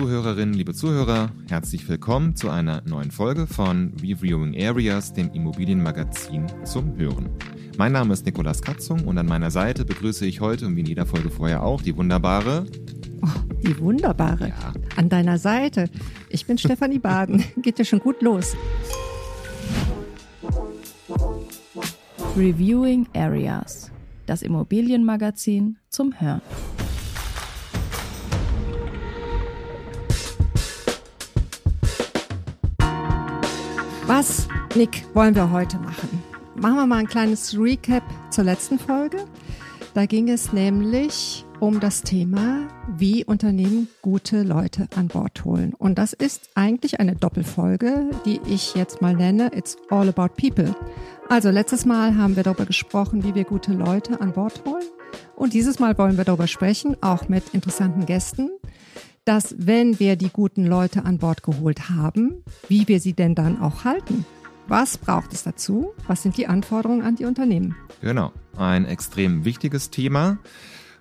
Zuhörerinnen, liebe Zuhörer, herzlich willkommen zu einer neuen Folge von Reviewing Areas, dem Immobilienmagazin zum Hören. Mein Name ist Nikolas Katzung und an meiner Seite begrüße ich heute und wie in jeder Folge vorher auch die wunderbare. Oh, die wunderbare. Ja. An deiner Seite. Ich bin Stefanie Baden. Geht ja schon gut los. Reviewing Areas, das Immobilienmagazin zum Hören. Was, Nick, wollen wir heute machen? Machen wir mal ein kleines Recap zur letzten Folge. Da ging es nämlich um das Thema, wie Unternehmen gute Leute an Bord holen. Und das ist eigentlich eine Doppelfolge, die ich jetzt mal nenne It's All About People. Also letztes Mal haben wir darüber gesprochen, wie wir gute Leute an Bord holen. Und dieses Mal wollen wir darüber sprechen, auch mit interessanten Gästen, dass wenn wir die guten Leute an Bord geholt haben, wie wir sie denn dann auch halten. Was braucht es dazu? Was sind die Anforderungen an die Unternehmen? Genau, ein extrem wichtiges Thema.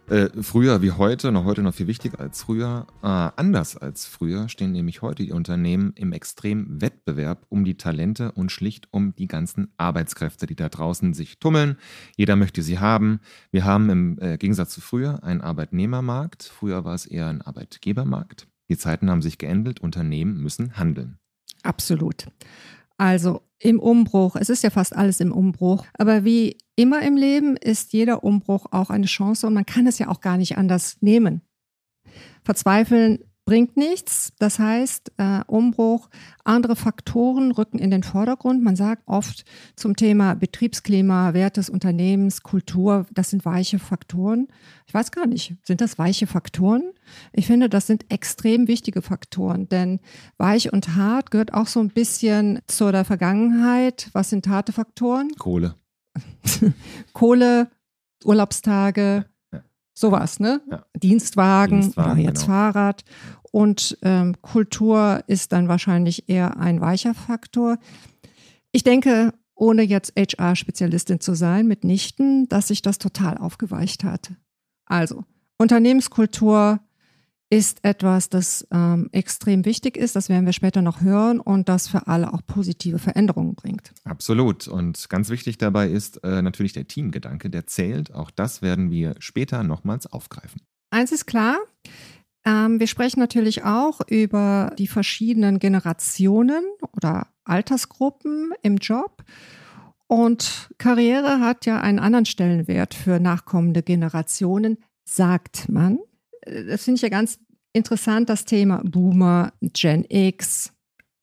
Äh, früher wie heute, noch heute noch viel wichtiger als früher, äh, anders als früher stehen nämlich heute die Unternehmen im extremen Wettbewerb um die Talente und schlicht um die ganzen Arbeitskräfte, die da draußen sich tummeln. Jeder möchte sie haben. Wir haben im äh, Gegensatz zu früher einen Arbeitnehmermarkt. Früher war es eher ein Arbeitgebermarkt. Die Zeiten haben sich geändert. Unternehmen müssen handeln. Absolut. Also im Umbruch, es ist ja fast alles im Umbruch, aber wie immer im Leben ist jeder Umbruch auch eine Chance und man kann es ja auch gar nicht anders nehmen. Verzweifeln bringt nichts. Das heißt, äh, Umbruch, andere Faktoren rücken in den Vordergrund. Man sagt oft zum Thema Betriebsklima, Wert des Unternehmens, Kultur, das sind weiche Faktoren. Ich weiß gar nicht, sind das weiche Faktoren? Ich finde, das sind extrem wichtige Faktoren, denn weich und hart gehört auch so ein bisschen zu der Vergangenheit. Was sind harte Faktoren? Kohle. Kohle, Urlaubstage, sowas, ne? Ja. Dienstwagen, Dienstwagen, oder jetzt genau. Fahrrad. Und ähm, Kultur ist dann wahrscheinlich eher ein weicher Faktor. Ich denke, ohne jetzt HR-Spezialistin zu sein, mitnichten, dass sich das total aufgeweicht hat. Also, Unternehmenskultur ist etwas, das ähm, extrem wichtig ist. Das werden wir später noch hören und das für alle auch positive Veränderungen bringt. Absolut. Und ganz wichtig dabei ist äh, natürlich der Teamgedanke, der zählt. Auch das werden wir später nochmals aufgreifen. Eins ist klar. Ähm, wir sprechen natürlich auch über die verschiedenen Generationen oder Altersgruppen im Job. Und Karriere hat ja einen anderen Stellenwert für nachkommende Generationen, sagt man das finde ich ja ganz interessant, das Thema Boomer, Gen X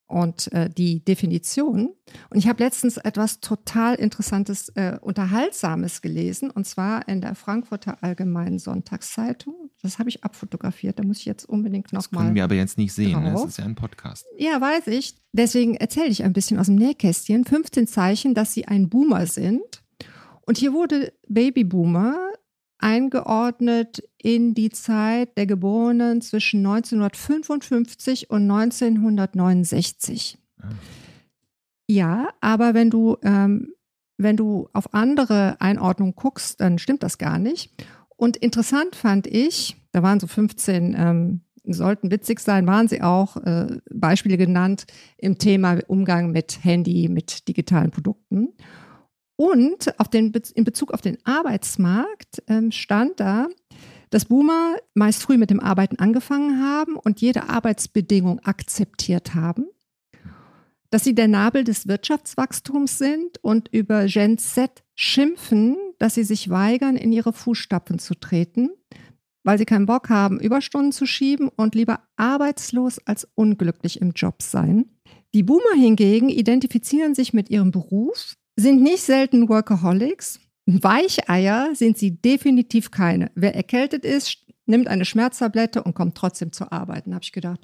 und äh, die Definition. Und ich habe letztens etwas total Interessantes, äh, Unterhaltsames gelesen, und zwar in der Frankfurter Allgemeinen Sonntagszeitung. Das habe ich abfotografiert, da muss ich jetzt unbedingt nochmal. Das können mal wir aber jetzt nicht sehen, ne? das ist ja ein Podcast. Ja, weiß ich. Deswegen erzähle ich ein bisschen aus dem Nähkästchen. 15 Zeichen, dass sie ein Boomer sind. Und hier wurde Babyboomer eingeordnet in die Zeit der Geborenen zwischen 1955 und 1969. Ah. Ja, aber wenn du, ähm, wenn du auf andere Einordnungen guckst, dann stimmt das gar nicht. Und interessant fand ich, da waren so 15, ähm, sollten witzig sein, waren sie auch, äh, Beispiele genannt im Thema Umgang mit Handy, mit digitalen Produkten. Und auf den, in Bezug auf den Arbeitsmarkt ähm, stand da, dass Boomer meist früh mit dem Arbeiten angefangen haben und jede Arbeitsbedingung akzeptiert haben, dass sie der Nabel des Wirtschaftswachstums sind und über Gen Z schimpfen, dass sie sich weigern, in ihre Fußstapfen zu treten, weil sie keinen Bock haben, Überstunden zu schieben und lieber arbeitslos als unglücklich im Job sein. Die Boomer hingegen identifizieren sich mit ihrem Beruf, sind nicht selten Workaholics. Weicheier sind sie definitiv keine. Wer erkältet ist, nimmt eine Schmerztablette und kommt trotzdem zur Arbeit. Dann habe ich gedacht,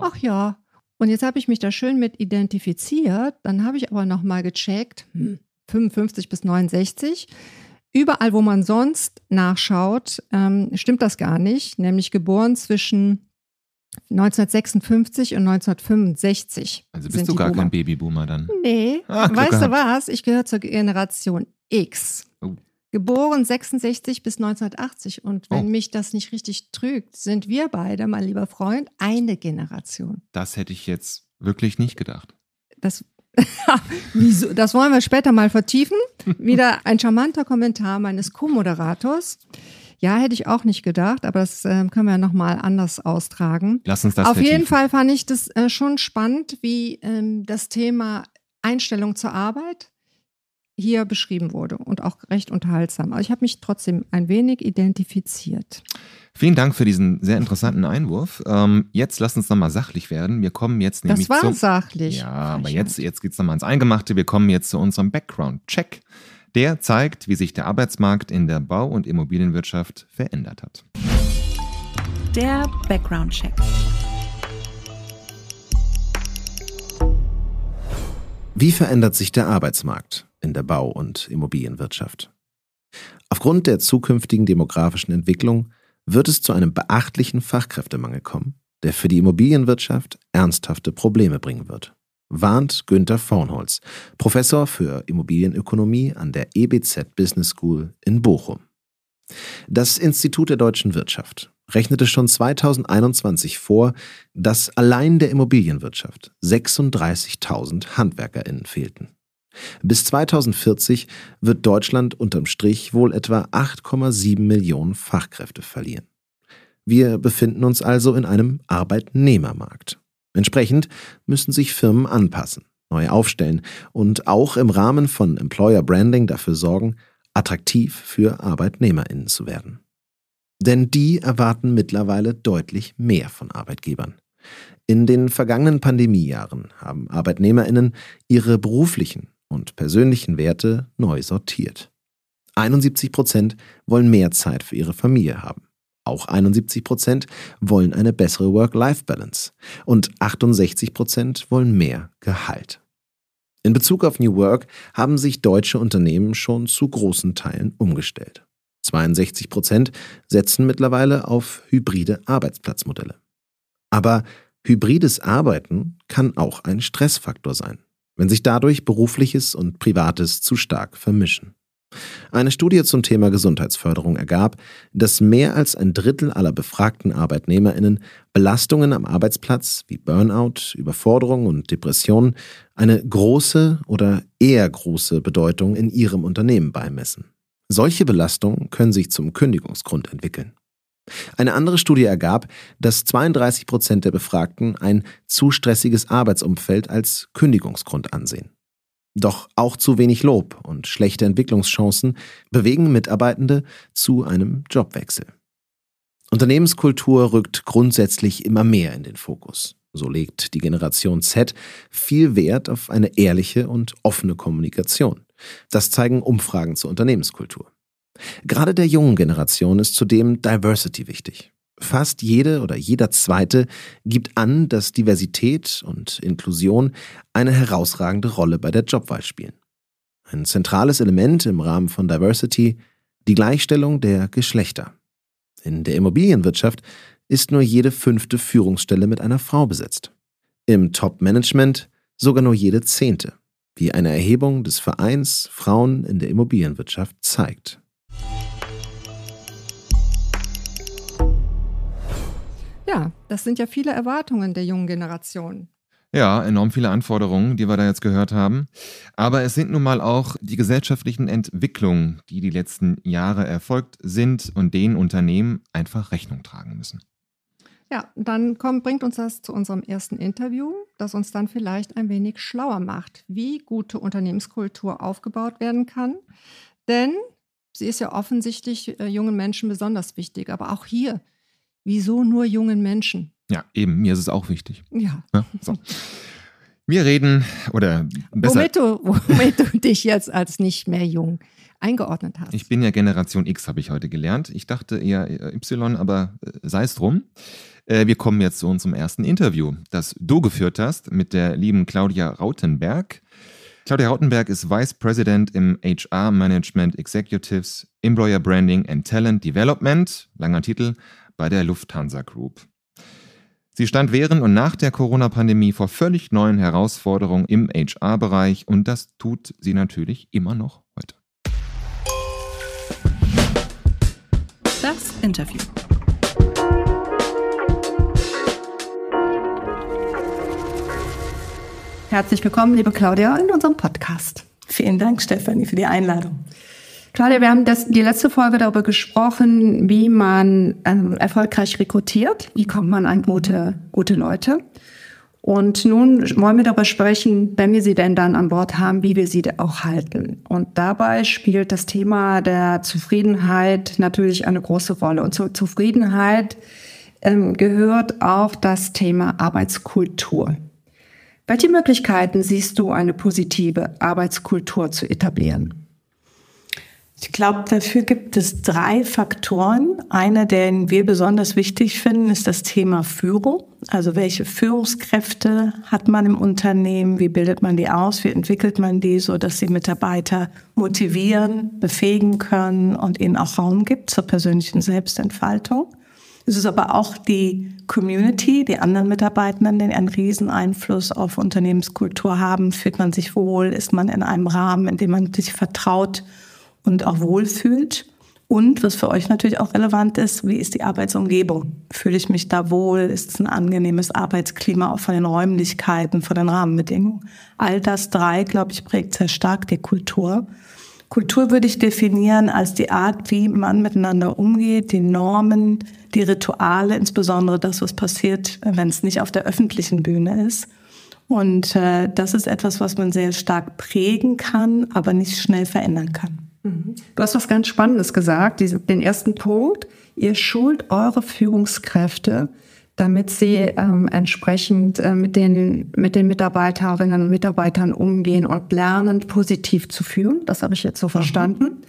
ach ja. Und jetzt habe ich mich da schön mit identifiziert. Dann habe ich aber nochmal gecheckt, hm, 55 bis 69. Überall, wo man sonst nachschaut, ähm, stimmt das gar nicht. Nämlich geboren zwischen 1956 und 1965. Also bist du gar Boomer. kein Babyboomer dann? Nee. Ach, weißt du was? Ich gehöre zur Generation X. Oh. Geboren 66 bis 1980. Und wenn Oh. mich das nicht richtig trügt, sind wir beide, mein lieber Freund, eine Generation. Das hätte ich jetzt wirklich nicht gedacht. Das, Wieso? das wollen wir später mal vertiefen. Wieder ein charmanter Kommentar meines Co-Moderators. Ja, hätte ich auch nicht gedacht, aber das äh, können wir ja nochmal anders austragen. Lass uns das Auf jeden vertiefen. Fall fand ich das äh, schon spannend, wie ähm, das Thema Einstellung zur Arbeit hier beschrieben wurde und auch recht unterhaltsam. Aber ich habe mich trotzdem ein wenig identifiziert. Vielen Dank für diesen sehr interessanten Einwurf. Ähm, jetzt lass uns nochmal sachlich werden. Wir kommen jetzt nämlich Das war zum. sachlich. Ja, aber jetzt, jetzt geht's nochmal ins Eingemachte. Wir kommen jetzt zu unserem Background-Check. Der zeigt, wie sich der Arbeitsmarkt in der Bau- und Immobilienwirtschaft verändert hat. Der Background Check. Wie verändert sich der Arbeitsmarkt in der Bau- und Immobilienwirtschaft? Aufgrund der zukünftigen demografischen Entwicklung wird es zu einem beachtlichen Fachkräftemangel kommen, der für die Immobilienwirtschaft ernsthafte Probleme bringen wird. Warnt Günther Vornholz, Professor für Immobilienökonomie an der EBZ Business School in Bochum. Das Institut der deutschen Wirtschaft rechnete schon 2021 vor, dass allein der Immobilienwirtschaft 36.000 HandwerkerInnen fehlten. Bis 2040 wird Deutschland unterm Strich wohl etwa 8,7 Millionen Fachkräfte verlieren. Wir befinden uns also in einem Arbeitnehmermarkt. Entsprechend müssen sich Firmen anpassen, neu aufstellen und auch im Rahmen von Employer Branding dafür sorgen, attraktiv für ArbeitnehmerInnen zu werden. Denn die erwarten mittlerweile deutlich mehr von Arbeitgebern. In den vergangenen Pandemiejahren haben ArbeitnehmerInnen ihre beruflichen und persönlichen Werte neu sortiert. 71 Prozent wollen mehr Zeit für ihre Familie haben. Auch 71 Prozent wollen eine bessere Work-Life-Balance. Und 68 Prozent wollen mehr Gehalt. In Bezug auf New Work haben sich deutsche Unternehmen schon zu großen Teilen umgestellt. 62 Prozent setzen mittlerweile auf hybride Arbeitsplatzmodelle. Aber hybrides Arbeiten kann auch ein Stressfaktor sein, wenn sich dadurch berufliches und privates zu stark vermischen. Eine Studie zum Thema Gesundheitsförderung ergab, dass mehr als ein Drittel aller befragten Arbeitnehmerinnen Belastungen am Arbeitsplatz wie Burnout, Überforderung und Depressionen eine große oder eher große Bedeutung in ihrem Unternehmen beimessen. Solche Belastungen können sich zum Kündigungsgrund entwickeln. Eine andere Studie ergab, dass 32 Prozent der Befragten ein zu stressiges Arbeitsumfeld als Kündigungsgrund ansehen. Doch auch zu wenig Lob und schlechte Entwicklungschancen bewegen Mitarbeitende zu einem Jobwechsel. Unternehmenskultur rückt grundsätzlich immer mehr in den Fokus. So legt die Generation Z viel Wert auf eine ehrliche und offene Kommunikation. Das zeigen Umfragen zur Unternehmenskultur. Gerade der jungen Generation ist zudem Diversity wichtig. Fast jede oder jeder zweite gibt an, dass Diversität und Inklusion eine herausragende Rolle bei der Jobwahl spielen. Ein zentrales Element im Rahmen von Diversity die Gleichstellung der Geschlechter. In der Immobilienwirtschaft ist nur jede fünfte Führungsstelle mit einer Frau besetzt. Im Top-Management sogar nur jede zehnte, wie eine Erhebung des Vereins Frauen in der Immobilienwirtschaft zeigt. Ja, das sind ja viele Erwartungen der jungen Generation. Ja, enorm viele Anforderungen, die wir da jetzt gehört haben. Aber es sind nun mal auch die gesellschaftlichen Entwicklungen, die die letzten Jahre erfolgt sind und denen Unternehmen einfach Rechnung tragen müssen. Ja, dann kommt, bringt uns das zu unserem ersten Interview, das uns dann vielleicht ein wenig schlauer macht, wie gute Unternehmenskultur aufgebaut werden kann. Denn sie ist ja offensichtlich äh, jungen Menschen besonders wichtig. Aber auch hier, wieso nur jungen Menschen? Ja, eben, mir ist es auch wichtig. Ja, Ja, so. Wir reden, oder besser, womit du, womit du dich jetzt als nicht mehr jung eingeordnet hast. ich bin ja Generation X, habe ich heute gelernt. Ich dachte eher äh, Y, aber äh, sei es drum. Äh, Wir kommen jetzt zu unserem ersten Interview, das du geführt hast mit der lieben Claudia Rautenberg. Claudia Rautenberg ist Vice President im HR Management Executives, Employer Branding and Talent Development, langer Titel, bei der Lufthansa Group. Sie stand während und nach der Corona-Pandemie vor völlig neuen Herausforderungen im HR-Bereich und das tut sie natürlich immer noch heute. Das Interview. Herzlich willkommen, liebe Claudia, in unserem Podcast. Vielen Dank, Stefanie, für die Einladung. Claudia, wir haben das, die letzte Folge darüber gesprochen, wie man ähm, erfolgreich rekrutiert. Wie kommt man an gute, gute Leute? Und nun wollen wir darüber sprechen, wenn wir sie denn dann an Bord haben, wie wir sie auch halten. Und dabei spielt das Thema der Zufriedenheit natürlich eine große Rolle. Und zur Zufriedenheit ähm, gehört auch das Thema Arbeitskultur. Welche Möglichkeiten siehst du, eine positive Arbeitskultur zu etablieren? Ich glaube, dafür gibt es drei Faktoren. Einer, den wir besonders wichtig finden, ist das Thema Führung. Also welche Führungskräfte hat man im Unternehmen? Wie bildet man die aus? Wie entwickelt man die, so dass sie Mitarbeiter motivieren, befähigen können und ihnen auch Raum gibt zur persönlichen Selbstentfaltung? Es ist aber auch die Community, die anderen Mitarbeitenden, die einen riesen Einfluss auf Unternehmenskultur haben. Fühlt man sich wohl? Ist man in einem Rahmen, in dem man sich vertraut und auch wohlfühlt. Und was für euch natürlich auch relevant ist, wie ist die Arbeitsumgebung? Fühle ich mich da wohl? Ist es ein angenehmes Arbeitsklima auch von den Räumlichkeiten, von den Rahmenbedingungen? All das drei, glaube ich, prägt sehr stark die Kultur. Kultur würde ich definieren als die Art, wie man miteinander umgeht, die Normen, die Rituale, insbesondere das, was passiert, wenn es nicht auf der öffentlichen Bühne ist. Und äh, das ist etwas, was man sehr stark prägen kann, aber nicht schnell verändern kann. Du hast was ganz Spannendes gesagt, den ersten Punkt. Ihr schult eure Führungskräfte, damit sie ähm, entsprechend äh, mit, den, mit den Mitarbeiterinnen und Mitarbeitern umgehen und lernen, positiv zu führen. Das habe ich jetzt so verstanden.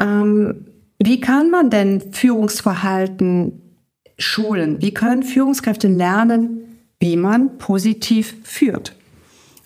Ähm, wie kann man denn Führungsverhalten schulen? Wie können Führungskräfte lernen, wie man positiv führt?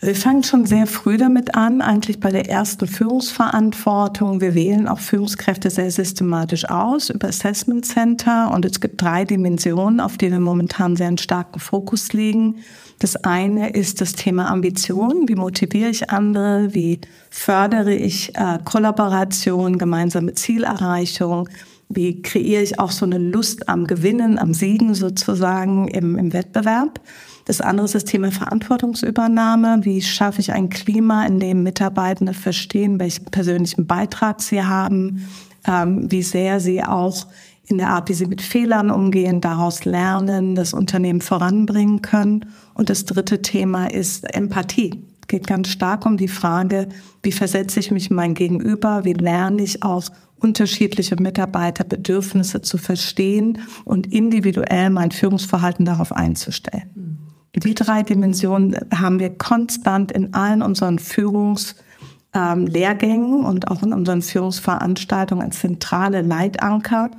Wir fangen schon sehr früh damit an, eigentlich bei der ersten Führungsverantwortung. Wir wählen auch Führungskräfte sehr systematisch aus über Assessment Center und es gibt drei Dimensionen, auf die wir momentan sehr einen starken Fokus legen. Das eine ist das Thema Ambition. Wie motiviere ich andere? Wie fördere ich äh, Kollaboration, gemeinsame Zielerreichung? Wie kreiere ich auch so eine Lust am Gewinnen, am Siegen sozusagen im, im Wettbewerb? Das andere ist das Thema Verantwortungsübernahme. Wie schaffe ich ein Klima, in dem Mitarbeitende verstehen, welchen persönlichen Beitrag sie haben, ähm, wie sehr sie auch in der Art, wie sie mit Fehlern umgehen, daraus lernen, das Unternehmen voranbringen können. Und das dritte Thema ist Empathie. Es geht ganz stark um die Frage, wie versetze ich mich in mein Gegenüber, wie lerne ich auch unterschiedliche Mitarbeiterbedürfnisse zu verstehen und individuell mein Führungsverhalten darauf einzustellen. Die drei Dimensionen haben wir konstant in allen unseren Führungslehrgängen ähm, und auch in unseren Führungsveranstaltungen als zentrale Leitanker.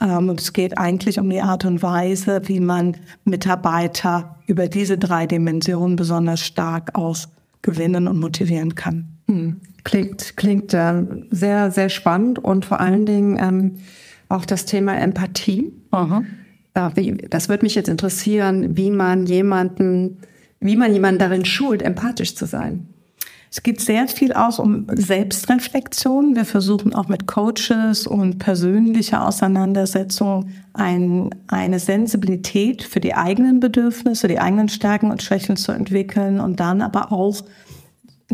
Ähm, es geht eigentlich um die Art und Weise, wie man Mitarbeiter über diese drei Dimensionen besonders stark auch gewinnen und motivieren kann. Hm. Klingt, klingt äh, sehr, sehr spannend und vor allen Dingen ähm, auch das Thema Empathie. Aha das würde mich jetzt interessieren, wie man jemanden, wie man jemanden darin schult, empathisch zu sein. Es geht sehr viel auch um Selbstreflexion. Wir versuchen auch mit Coaches und persönlicher Auseinandersetzung ein, eine Sensibilität für die eigenen Bedürfnisse, die eigenen Stärken und Schwächen zu entwickeln und dann aber auch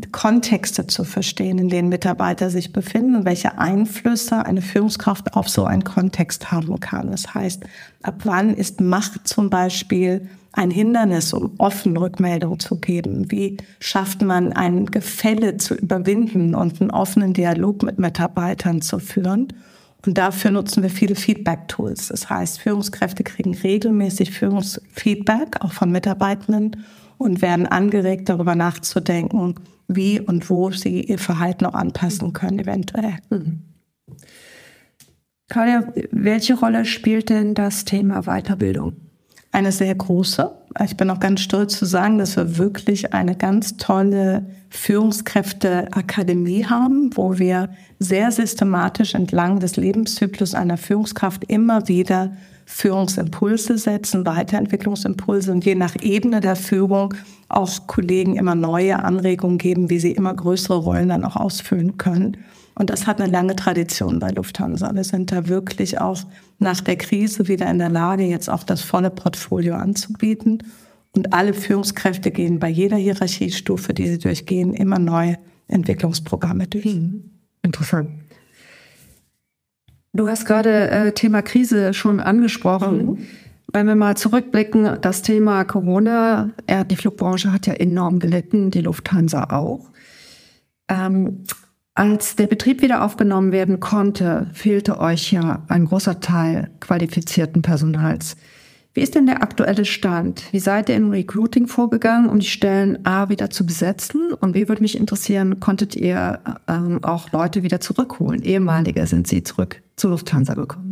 Kontexte zu verstehen, in denen Mitarbeiter sich befinden und welche Einflüsse eine Führungskraft auf so einen Kontext haben kann. Das heißt, ab wann ist Macht zum Beispiel ein Hindernis, um offen Rückmeldung zu geben? Wie schafft man ein Gefälle zu überwinden und einen offenen Dialog mit Mitarbeitern zu führen? Und dafür nutzen wir viele Feedback-Tools. Das heißt, Führungskräfte kriegen regelmäßig Führungsfeedback, auch von Mitarbeitenden, und werden angeregt, darüber nachzudenken, wie und wo sie ihr Verhalten auch anpassen können, eventuell. Mhm. Claudia, welche Rolle spielt denn das Thema Weiterbildung? Eine sehr große. Ich bin auch ganz stolz zu sagen, dass wir wirklich eine ganz tolle Führungskräfteakademie haben, wo wir sehr systematisch entlang des Lebenszyklus einer Führungskraft immer wieder Führungsimpulse setzen, Weiterentwicklungsimpulse und je nach Ebene der Führung auch Kollegen immer neue Anregungen geben, wie sie immer größere Rollen dann auch ausfüllen können. Und das hat eine lange Tradition bei Lufthansa. Wir sind da wirklich auch nach der Krise wieder in der Lage, jetzt auch das volle Portfolio anzubieten. Und alle Führungskräfte gehen bei jeder Hierarchiestufe, die sie durchgehen, immer neue Entwicklungsprogramme durch. Hm. Interessant. Du hast gerade äh, Thema Krise schon angesprochen. Mhm. Wenn wir mal zurückblicken, das Thema Corona, äh, die Flugbranche hat ja enorm gelitten, die Lufthansa auch. Ähm, als der Betrieb wieder aufgenommen werden konnte, fehlte euch ja ein großer Teil qualifizierten Personals. Wie ist denn der aktuelle Stand? Wie seid ihr im Recruiting vorgegangen, um die Stellen A wieder zu besetzen? Und wie würde mich interessieren, konntet ihr ähm, auch Leute wieder zurückholen? Ehemalige sind sie zurück zur Lufthansa gekommen.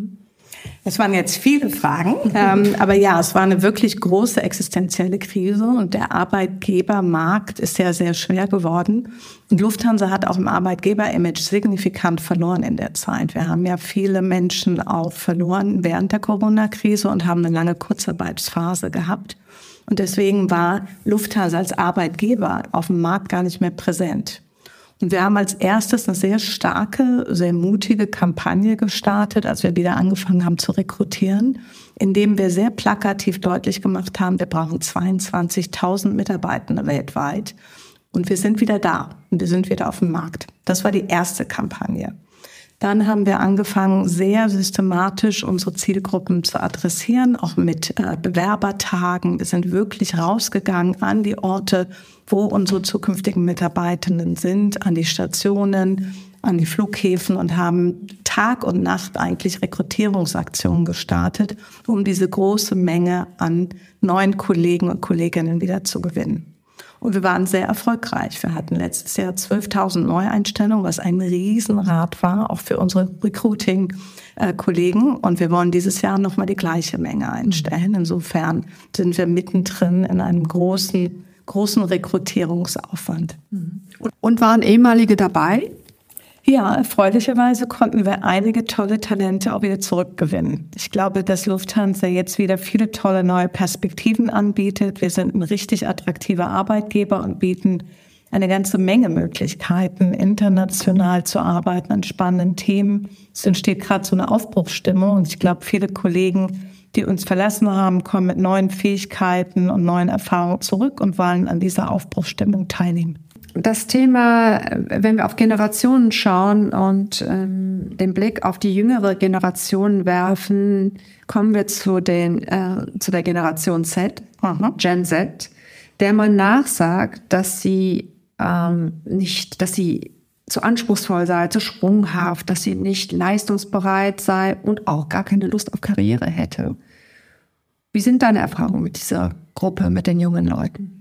Es waren jetzt viele Fragen, ähm, aber ja, es war eine wirklich große existenzielle Krise und der Arbeitgebermarkt ist ja sehr schwer geworden. Und Lufthansa hat auch im Arbeitgeber-Image signifikant verloren in der Zeit. Wir haben ja viele Menschen auch verloren während der Corona-Krise und haben eine lange Kurzarbeitsphase gehabt. Und deswegen war Lufthansa als Arbeitgeber auf dem Markt gar nicht mehr präsent. Und wir haben als erstes eine sehr starke, sehr mutige Kampagne gestartet, als wir wieder angefangen haben zu rekrutieren, indem wir sehr plakativ deutlich gemacht haben, wir brauchen 22.000 Mitarbeitende weltweit. Und wir sind wieder da und wir sind wieder auf dem Markt. Das war die erste Kampagne. Dann haben wir angefangen, sehr systematisch unsere Zielgruppen zu adressieren, auch mit äh, Bewerbertagen. Wir sind wirklich rausgegangen an die Orte, wo unsere zukünftigen Mitarbeitenden sind, an die Stationen, an die Flughäfen und haben Tag und Nacht eigentlich Rekrutierungsaktionen gestartet, um diese große Menge an neuen Kollegen und Kolleginnen wieder zu gewinnen. Und wir waren sehr erfolgreich. Wir hatten letztes Jahr 12.000 Neueinstellungen, was ein Riesenrad war, auch für unsere Recruiting-Kollegen. Und wir wollen dieses Jahr nochmal die gleiche Menge einstellen. Insofern sind wir mittendrin in einem großen, großen Rekrutierungsaufwand. Und waren ehemalige dabei? Ja, erfreulicherweise konnten wir einige tolle Talente auch wieder zurückgewinnen. Ich glaube, dass Lufthansa jetzt wieder viele tolle neue Perspektiven anbietet. Wir sind ein richtig attraktiver Arbeitgeber und bieten eine ganze Menge Möglichkeiten, international zu arbeiten an spannenden Themen. Es entsteht gerade so eine Aufbruchsstimmung und ich glaube, viele Kollegen, die uns verlassen haben, kommen mit neuen Fähigkeiten und neuen Erfahrungen zurück und wollen an dieser Aufbruchsstimmung teilnehmen das Thema, wenn wir auf Generationen schauen und ähm, den Blick auf die jüngere Generation werfen, kommen wir zu, den, äh, zu der Generation Z, Aha. Gen Z, der man nachsagt, dass sie ähm, nicht, dass sie zu anspruchsvoll sei, zu sprunghaft, dass sie nicht leistungsbereit sei und auch gar keine Lust auf Karriere hätte. Wie sind deine Erfahrungen mit dieser Gruppe, mit den jungen Leuten?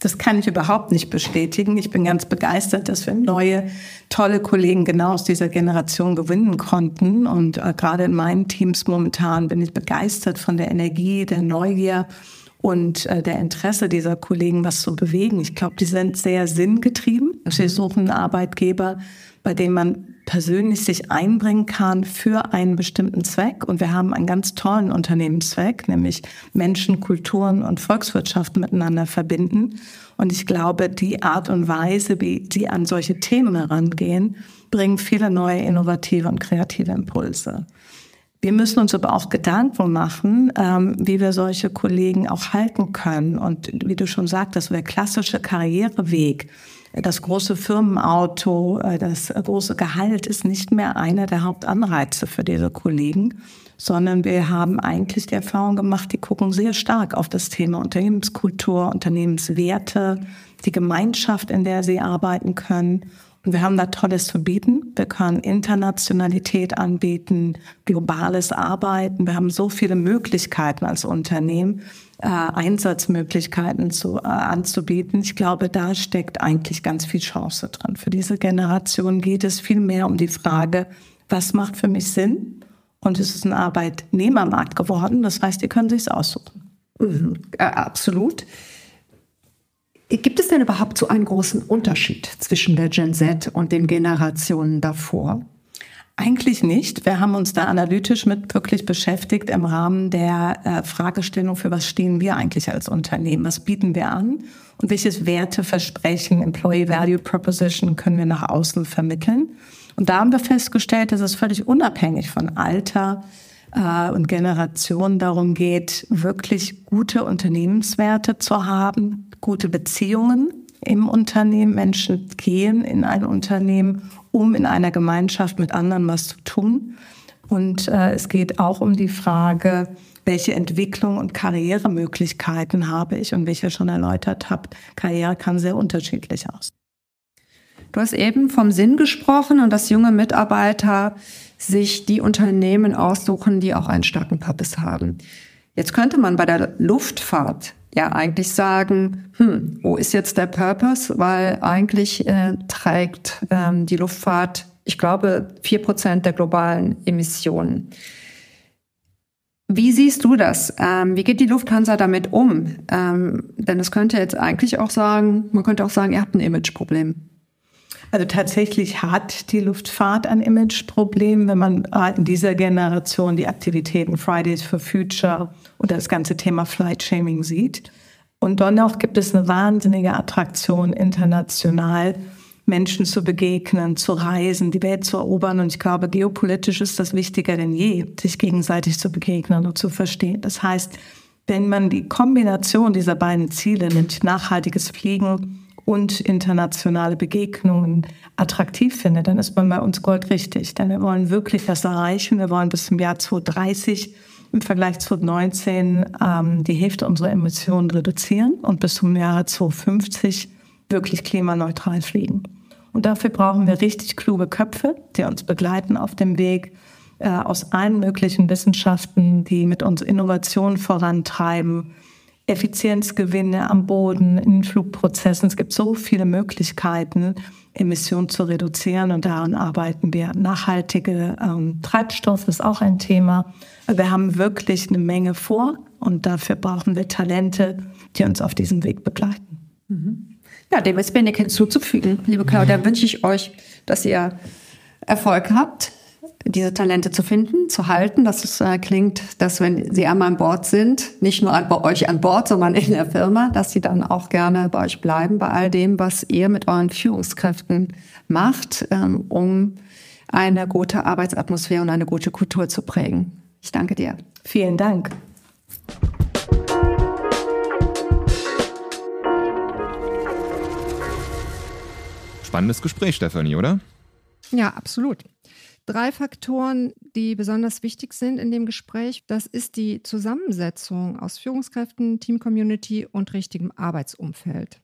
Das kann ich überhaupt nicht bestätigen. Ich bin ganz begeistert, dass wir neue, tolle Kollegen genau aus dieser Generation gewinnen konnten. Und äh, gerade in meinen Teams momentan bin ich begeistert von der Energie, der Neugier und äh, der Interesse dieser Kollegen, was zu bewegen. Ich glaube, die sind sehr sinngetrieben. Sie mhm. suchen Arbeitgeber, bei dem man persönlich sich einbringen kann für einen bestimmten Zweck. Und wir haben einen ganz tollen Unternehmenszweck, nämlich Menschen, Kulturen und Volkswirtschaften miteinander verbinden. Und ich glaube, die Art und Weise, wie sie an solche Themen herangehen, bringen viele neue innovative und kreative Impulse. Wir müssen uns aber auch Gedanken machen, ähm, wie wir solche Kollegen auch halten können. Und wie du schon sagtest, der klassische Karriereweg, das große Firmenauto, äh, das große Gehalt ist nicht mehr einer der Hauptanreize für diese Kollegen, sondern wir haben eigentlich die Erfahrung gemacht, die gucken sehr stark auf das Thema Unternehmenskultur, Unternehmenswerte, die Gemeinschaft, in der sie arbeiten können. Wir haben da Tolles zu bieten. Wir können Internationalität anbieten, globales Arbeiten. Wir haben so viele Möglichkeiten als Unternehmen äh, Einsatzmöglichkeiten zu, äh, anzubieten. Ich glaube, da steckt eigentlich ganz viel Chance drin. Für diese Generation geht es viel mehr um die Frage, was macht für mich Sinn? Und es ist ein Arbeitnehmermarkt geworden. Das heißt, ihr könnt sich aussuchen. Mhm, äh, absolut. Gibt es denn überhaupt so einen großen Unterschied zwischen der Gen Z und den Generationen davor? Eigentlich nicht. Wir haben uns da analytisch mit wirklich beschäftigt im Rahmen der äh, Fragestellung, für was stehen wir eigentlich als Unternehmen, was bieten wir an und welches Werteversprechen, Employee Value Proposition können wir nach außen vermitteln. Und da haben wir festgestellt, dass es völlig unabhängig von Alter äh, und Generation darum geht, wirklich gute Unternehmenswerte zu haben, gute Beziehungen im Unternehmen. Menschen gehen in ein Unternehmen, um in einer Gemeinschaft mit anderen was zu tun. Und äh, es geht auch um die Frage, welche Entwicklung und Karrieremöglichkeiten habe ich und wie ich ja schon erläutert habe, Karriere kann sehr unterschiedlich aussehen. Du hast eben vom Sinn gesprochen und dass junge Mitarbeiter sich die Unternehmen aussuchen, die auch einen starken Purpose haben. Jetzt könnte man bei der Luftfahrt ja eigentlich sagen, hm, wo ist jetzt der Purpose? Weil eigentlich äh, trägt ähm, die Luftfahrt, ich glaube, vier Prozent der globalen Emissionen. Wie siehst du das? Ähm, wie geht die Lufthansa damit um? Ähm, denn es könnte jetzt eigentlich auch sagen, man könnte auch sagen, ihr habt ein Imageproblem. Also tatsächlich hat die Luftfahrt ein Imageproblem, wenn man in dieser Generation die Aktivitäten Fridays for Future und das ganze Thema Flight Shaming sieht. Und dennoch gibt es eine wahnsinnige Attraktion international, Menschen zu begegnen, zu reisen, die Welt zu erobern. Und ich glaube, geopolitisch ist das wichtiger denn je, sich gegenseitig zu begegnen und zu verstehen. Das heißt, wenn man die Kombination dieser beiden Ziele nimmt, nachhaltiges Fliegen und internationale Begegnungen attraktiv findet, dann ist man bei uns goldrichtig. Denn wir wollen wirklich das erreichen. Wir wollen bis zum Jahr 2030 im Vergleich zu 2019 ähm, die Hälfte unserer Emissionen reduzieren und bis zum Jahre 2050 wirklich klimaneutral fliegen. Und dafür brauchen wir richtig kluge Köpfe, die uns begleiten auf dem Weg äh, aus allen möglichen Wissenschaften, die mit uns Innovationen vorantreiben, Effizienzgewinne am Boden, in Flugprozessen. Es gibt so viele Möglichkeiten, Emissionen zu reduzieren und daran arbeiten wir. Nachhaltige ähm, Treibstoff ist auch ein Thema. Wir haben wirklich eine Menge vor und dafür brauchen wir Talente, die uns auf diesem Weg begleiten. Mhm. Ja, dem ist wenig hinzuzufügen. Liebe Claudia, wünsche ich euch, dass ihr Erfolg habt diese Talente zu finden, zu halten. dass es äh, klingt, dass wenn sie einmal an Bord sind, nicht nur an, bei euch an Bord, sondern in der Firma, dass sie dann auch gerne bei euch bleiben, bei all dem, was ihr mit euren Führungskräften macht, ähm, um eine gute Arbeitsatmosphäre und eine gute Kultur zu prägen. Ich danke dir. Vielen Dank. Spannendes Gespräch, Stefanie, oder? Ja, absolut drei Faktoren, die besonders wichtig sind in dem Gespräch. Das ist die Zusammensetzung aus Führungskräften, Team-Community und richtigem Arbeitsumfeld.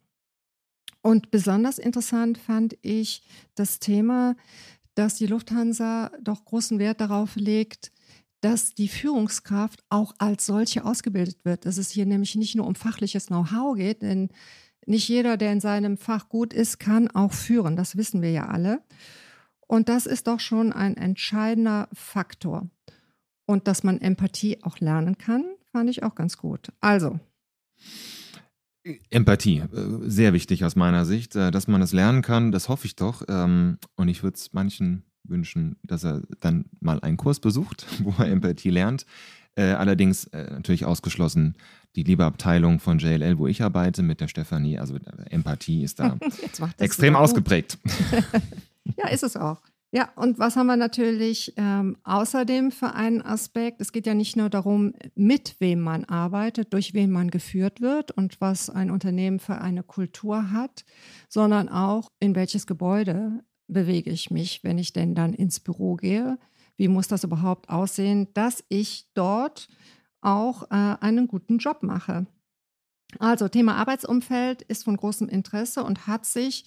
Und besonders interessant fand ich das Thema, dass die Lufthansa doch großen Wert darauf legt, dass die Führungskraft auch als solche ausgebildet wird. Dass es hier nämlich nicht nur um fachliches Know-how geht, denn nicht jeder, der in seinem Fach gut ist, kann auch führen. Das wissen wir ja alle. Und das ist doch schon ein entscheidender Faktor. Und dass man Empathie auch lernen kann, fand ich auch ganz gut. Also. Empathie, äh, sehr wichtig aus meiner Sicht. Äh, dass man es lernen kann, das hoffe ich doch. Ähm, und ich würde es manchen wünschen, dass er dann mal einen Kurs besucht, wo er Empathie lernt. Äh, allerdings natürlich ausgeschlossen die liebe Abteilung von JLL, wo ich arbeite, mit der Stefanie. Also Empathie ist da extrem ausgeprägt. Ja, ist es auch. Ja, und was haben wir natürlich ähm, außerdem für einen Aspekt? Es geht ja nicht nur darum, mit wem man arbeitet, durch wen man geführt wird und was ein Unternehmen für eine Kultur hat, sondern auch, in welches Gebäude bewege ich mich, wenn ich denn dann ins Büro gehe. Wie muss das überhaupt aussehen, dass ich dort auch äh, einen guten Job mache? Also Thema Arbeitsumfeld ist von großem Interesse und hat sich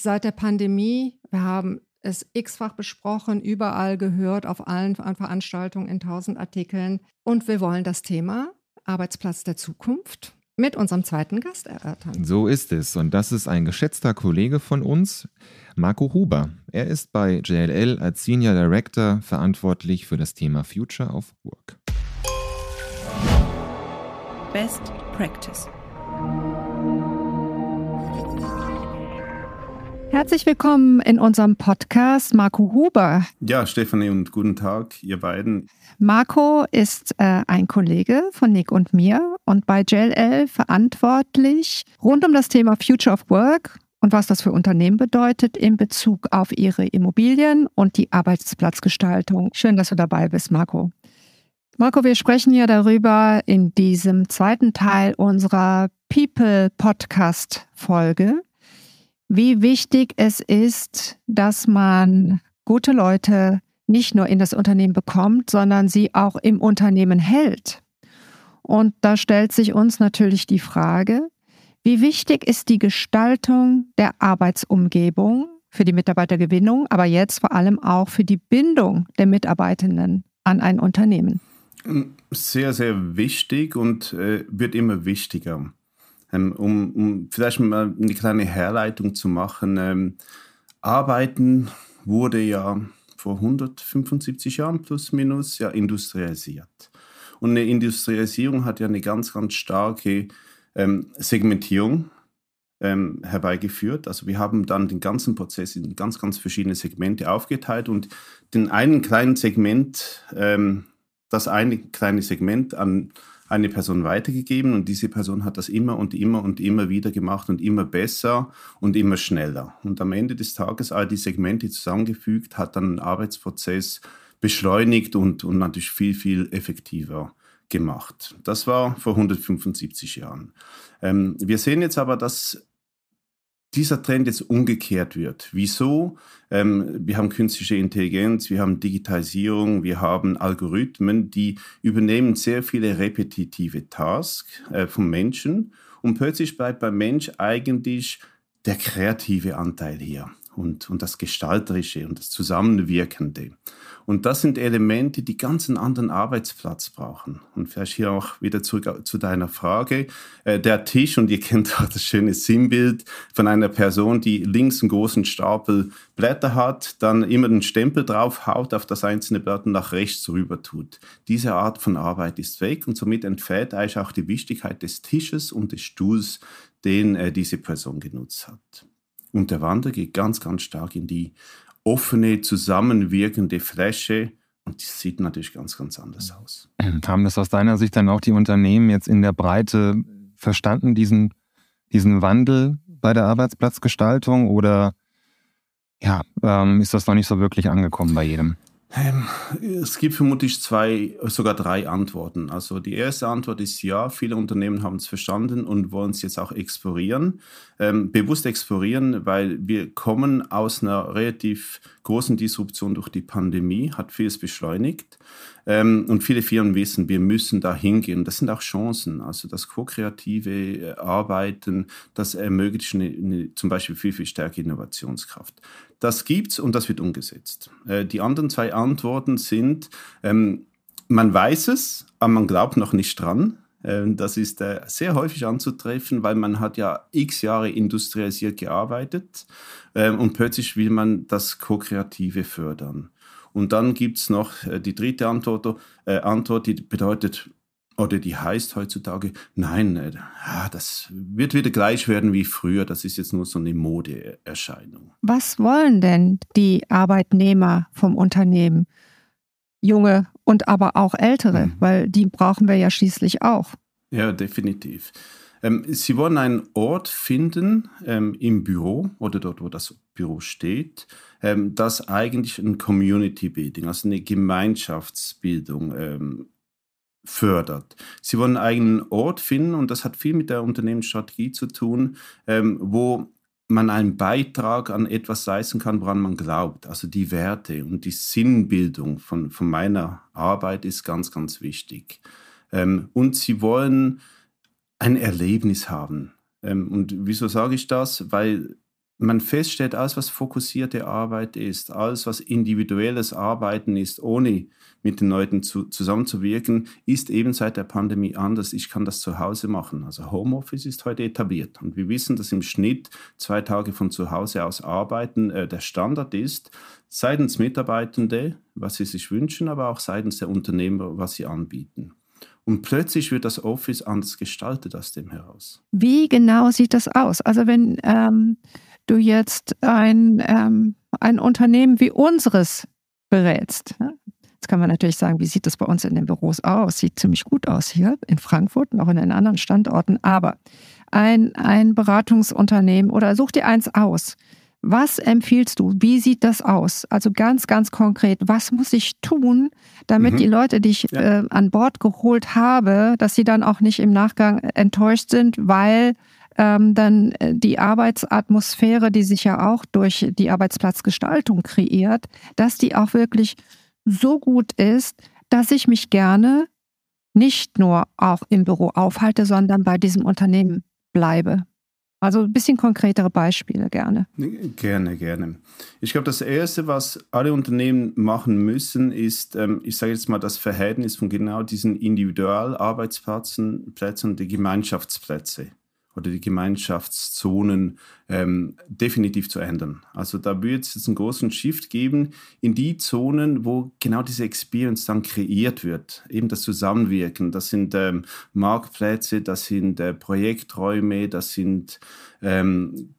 seit der Pandemie, wir haben es x-fach besprochen, überall gehört, auf allen Veranstaltungen in tausend Artikeln. Und wir wollen das Thema Arbeitsplatz der Zukunft mit unserem zweiten Gast erörtern. So ist es. Und das ist ein geschätzter Kollege von uns, Marco Huber. Er ist bei JLL als Senior Director verantwortlich für das Thema Future of Work. Best Practice. Herzlich willkommen in unserem Podcast Marco Huber. Ja, Stefanie und guten Tag, ihr beiden. Marco ist äh, ein Kollege von Nick und mir und bei JLL verantwortlich rund um das Thema Future of Work und was das für Unternehmen bedeutet in Bezug auf ihre Immobilien und die Arbeitsplatzgestaltung. Schön, dass du dabei bist, Marco. Marco, wir sprechen ja darüber in diesem zweiten Teil unserer People Podcast Folge, wie wichtig es ist, dass man gute Leute nicht nur in das Unternehmen bekommt, sondern sie auch im Unternehmen hält. Und da stellt sich uns natürlich die Frage, wie wichtig ist die Gestaltung der Arbeitsumgebung für die Mitarbeitergewinnung, aber jetzt vor allem auch für die Bindung der Mitarbeitenden an ein Unternehmen? Sehr, sehr wichtig und äh, wird immer wichtiger. Ähm, um, um, vielleicht mal eine kleine Herleitung zu machen. Ähm, Arbeiten wurde ja vor 175 Jahren plus minus ja industrialisiert. Und eine Industrialisierung hat ja eine ganz, ganz starke ähm, Segmentierung ähm, herbeigeführt. Also wir haben dann den ganzen Prozess in ganz, ganz verschiedene Segmente aufgeteilt und den einen kleinen Segment, ähm, das eine kleine Segment an eine Person weitergegeben und diese Person hat das immer und immer und immer wieder gemacht und immer besser und immer schneller. Und am Ende des Tages all die Segmente zusammengefügt, hat dann einen Arbeitsprozess beschleunigt und, und natürlich viel, viel effektiver gemacht. Das war vor 175 Jahren. Ähm, wir sehen jetzt aber, dass dieser Trend jetzt umgekehrt wird. Wieso? Ähm, wir haben künstliche Intelligenz, wir haben Digitalisierung, wir haben Algorithmen, die übernehmen sehr viele repetitive Tasks äh, vom Menschen und plötzlich bleibt beim Mensch eigentlich der kreative Anteil hier und, und das Gestalterische und das Zusammenwirkende. Und das sind Elemente, die ganz einen anderen Arbeitsplatz brauchen. Und vielleicht hier auch wieder zurück zu deiner Frage. Äh, der Tisch, und ihr kennt auch das schöne Sinnbild von einer Person, die links einen großen Stapel Blätter hat, dann immer den Stempel drauf haut, auf das einzelne Blatt und nach rechts rüber tut. Diese Art von Arbeit ist weg und somit entfällt eigentlich auch die Wichtigkeit des Tisches und des Stuhls, den äh, diese Person genutzt hat. Und der Wandel geht ganz, ganz stark in die offene, zusammenwirkende Fläche. Und die sieht natürlich ganz, ganz anders aus. Haben das aus deiner Sicht dann auch die Unternehmen jetzt in der Breite verstanden, diesen, diesen Wandel bei der Arbeitsplatzgestaltung? Oder ja, ähm, ist das noch nicht so wirklich angekommen bei jedem? Ähm, es gibt vermutlich zwei, sogar drei Antworten. Also die erste Antwort ist ja, viele Unternehmen haben es verstanden und wollen es jetzt auch explorieren. Ähm, bewusst explorieren, weil wir kommen aus einer relativ großen Disruption durch die Pandemie, hat vieles beschleunigt. Ähm, und viele Firmen wissen, wir müssen da hingehen. Das sind auch Chancen. Also das ko-kreative äh, Arbeiten, das ermöglicht eine, eine, zum Beispiel viel, viel stärkere Innovationskraft. Das gibt's und das wird umgesetzt. Äh, die anderen zwei Antworten sind, ähm, man weiß es, aber man glaubt noch nicht dran. Ähm, das ist äh, sehr häufig anzutreffen, weil man hat ja x Jahre industrialisiert gearbeitet ähm, und plötzlich will man das Co-Kreative fördern. Und dann gibt's noch äh, die dritte Antwort, äh, Antwort, die bedeutet, oder die heißt heutzutage, nein, äh, das wird wieder gleich werden wie früher, das ist jetzt nur so eine Modeerscheinung. Was wollen denn die Arbeitnehmer vom Unternehmen? Junge und aber auch ältere, mhm. weil die brauchen wir ja schließlich auch. Ja, definitiv. Ähm, Sie wollen einen Ort finden ähm, im Büro oder dort, wo das Büro steht, ähm, das eigentlich ein Community Building, also eine Gemeinschaftsbildung ähm, fördert. Sie wollen einen eigenen Ort finden und das hat viel mit der Unternehmensstrategie zu tun, ähm, wo man einen Beitrag an etwas leisten kann, woran man glaubt. Also die Werte und die Sinnbildung von, von meiner Arbeit ist ganz, ganz wichtig. Ähm, und sie wollen ein Erlebnis haben. Ähm, und wieso sage ich das? Weil man feststellt, alles, was fokussierte Arbeit ist, alles, was individuelles Arbeiten ist, ohne mit den Leuten zu, zusammenzuwirken, ist eben seit der Pandemie anders. Ich kann das zu Hause machen. Also Homeoffice ist heute etabliert. Und wir wissen, dass im Schnitt zwei Tage von zu Hause aus arbeiten äh, der Standard ist, seitens Mitarbeitende, was sie sich wünschen, aber auch seitens der Unternehmer, was sie anbieten. Und plötzlich wird das Office anders gestaltet aus dem heraus. Wie genau sieht das aus? Also wenn ähm, du jetzt ein, ähm, ein Unternehmen wie unseres berätst. Jetzt kann man natürlich sagen, wie sieht das bei uns in den Büros aus? Sieht ziemlich gut aus hier in Frankfurt und auch in den anderen Standorten. Aber ein, ein Beratungsunternehmen oder such dir eins aus. Was empfiehlst du? Wie sieht das aus? Also ganz, ganz konkret, was muss ich tun, damit mhm. die Leute, die ich ja. äh, an Bord geholt habe, dass sie dann auch nicht im Nachgang enttäuscht sind, weil ähm, dann äh, die Arbeitsatmosphäre, die sich ja auch durch die Arbeitsplatzgestaltung kreiert, dass die auch wirklich so gut ist, dass ich mich gerne nicht nur auch im Büro aufhalte, sondern bei diesem Unternehmen bleibe. Also ein bisschen konkretere Beispiele gerne. Gerne, gerne. Ich glaube, das Erste, was alle Unternehmen machen müssen, ist, ähm, ich sage jetzt mal, das Verhältnis von genau diesen Individualarbeitsplätzen Plätzen und die Gemeinschaftsplätze oder die Gemeinschaftszonen ähm, definitiv zu ändern. Also da wird es jetzt einen großen Shift geben in die Zonen, wo genau diese Experience dann kreiert wird. Eben das Zusammenwirken. Das sind ähm, Marktplätze, das sind äh, Projekträume, das sind ähm,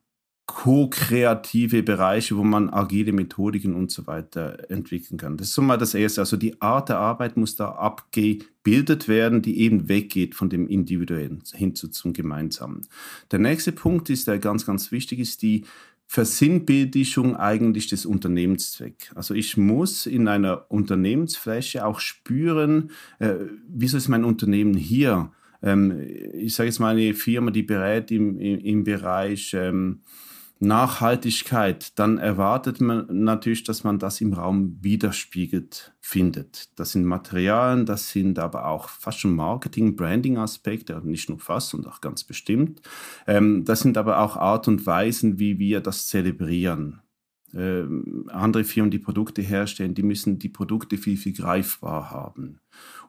ko-kreative Bereiche, wo man agile Methodiken und so weiter entwickeln kann. Das ist so mal das Erste. Also die Art der Arbeit muss da abgebildet werden, die eben weggeht von dem Individuellen hin zu, zum Gemeinsamen. Der nächste Punkt ist, der ganz, ganz wichtig ist, die Versinnbildung eigentlich des Unternehmenszweck. Also ich muss in einer Unternehmensfläche auch spüren, äh, wieso ist mein Unternehmen hier? Ähm, ich sage jetzt mal eine Firma, die berät im, im, im Bereich ähm, Nachhaltigkeit, dann erwartet man natürlich, dass man das im Raum widerspiegelt findet. Das sind Materialien, das sind aber auch fast schon Marketing, Branding-Aspekte, nicht nur fast, sondern auch ganz bestimmt. Ähm, das sind aber auch Art und Weisen, wie wir das zelebrieren. Ähm, andere Firmen, die Produkte herstellen, die müssen die Produkte viel, viel greifbar haben.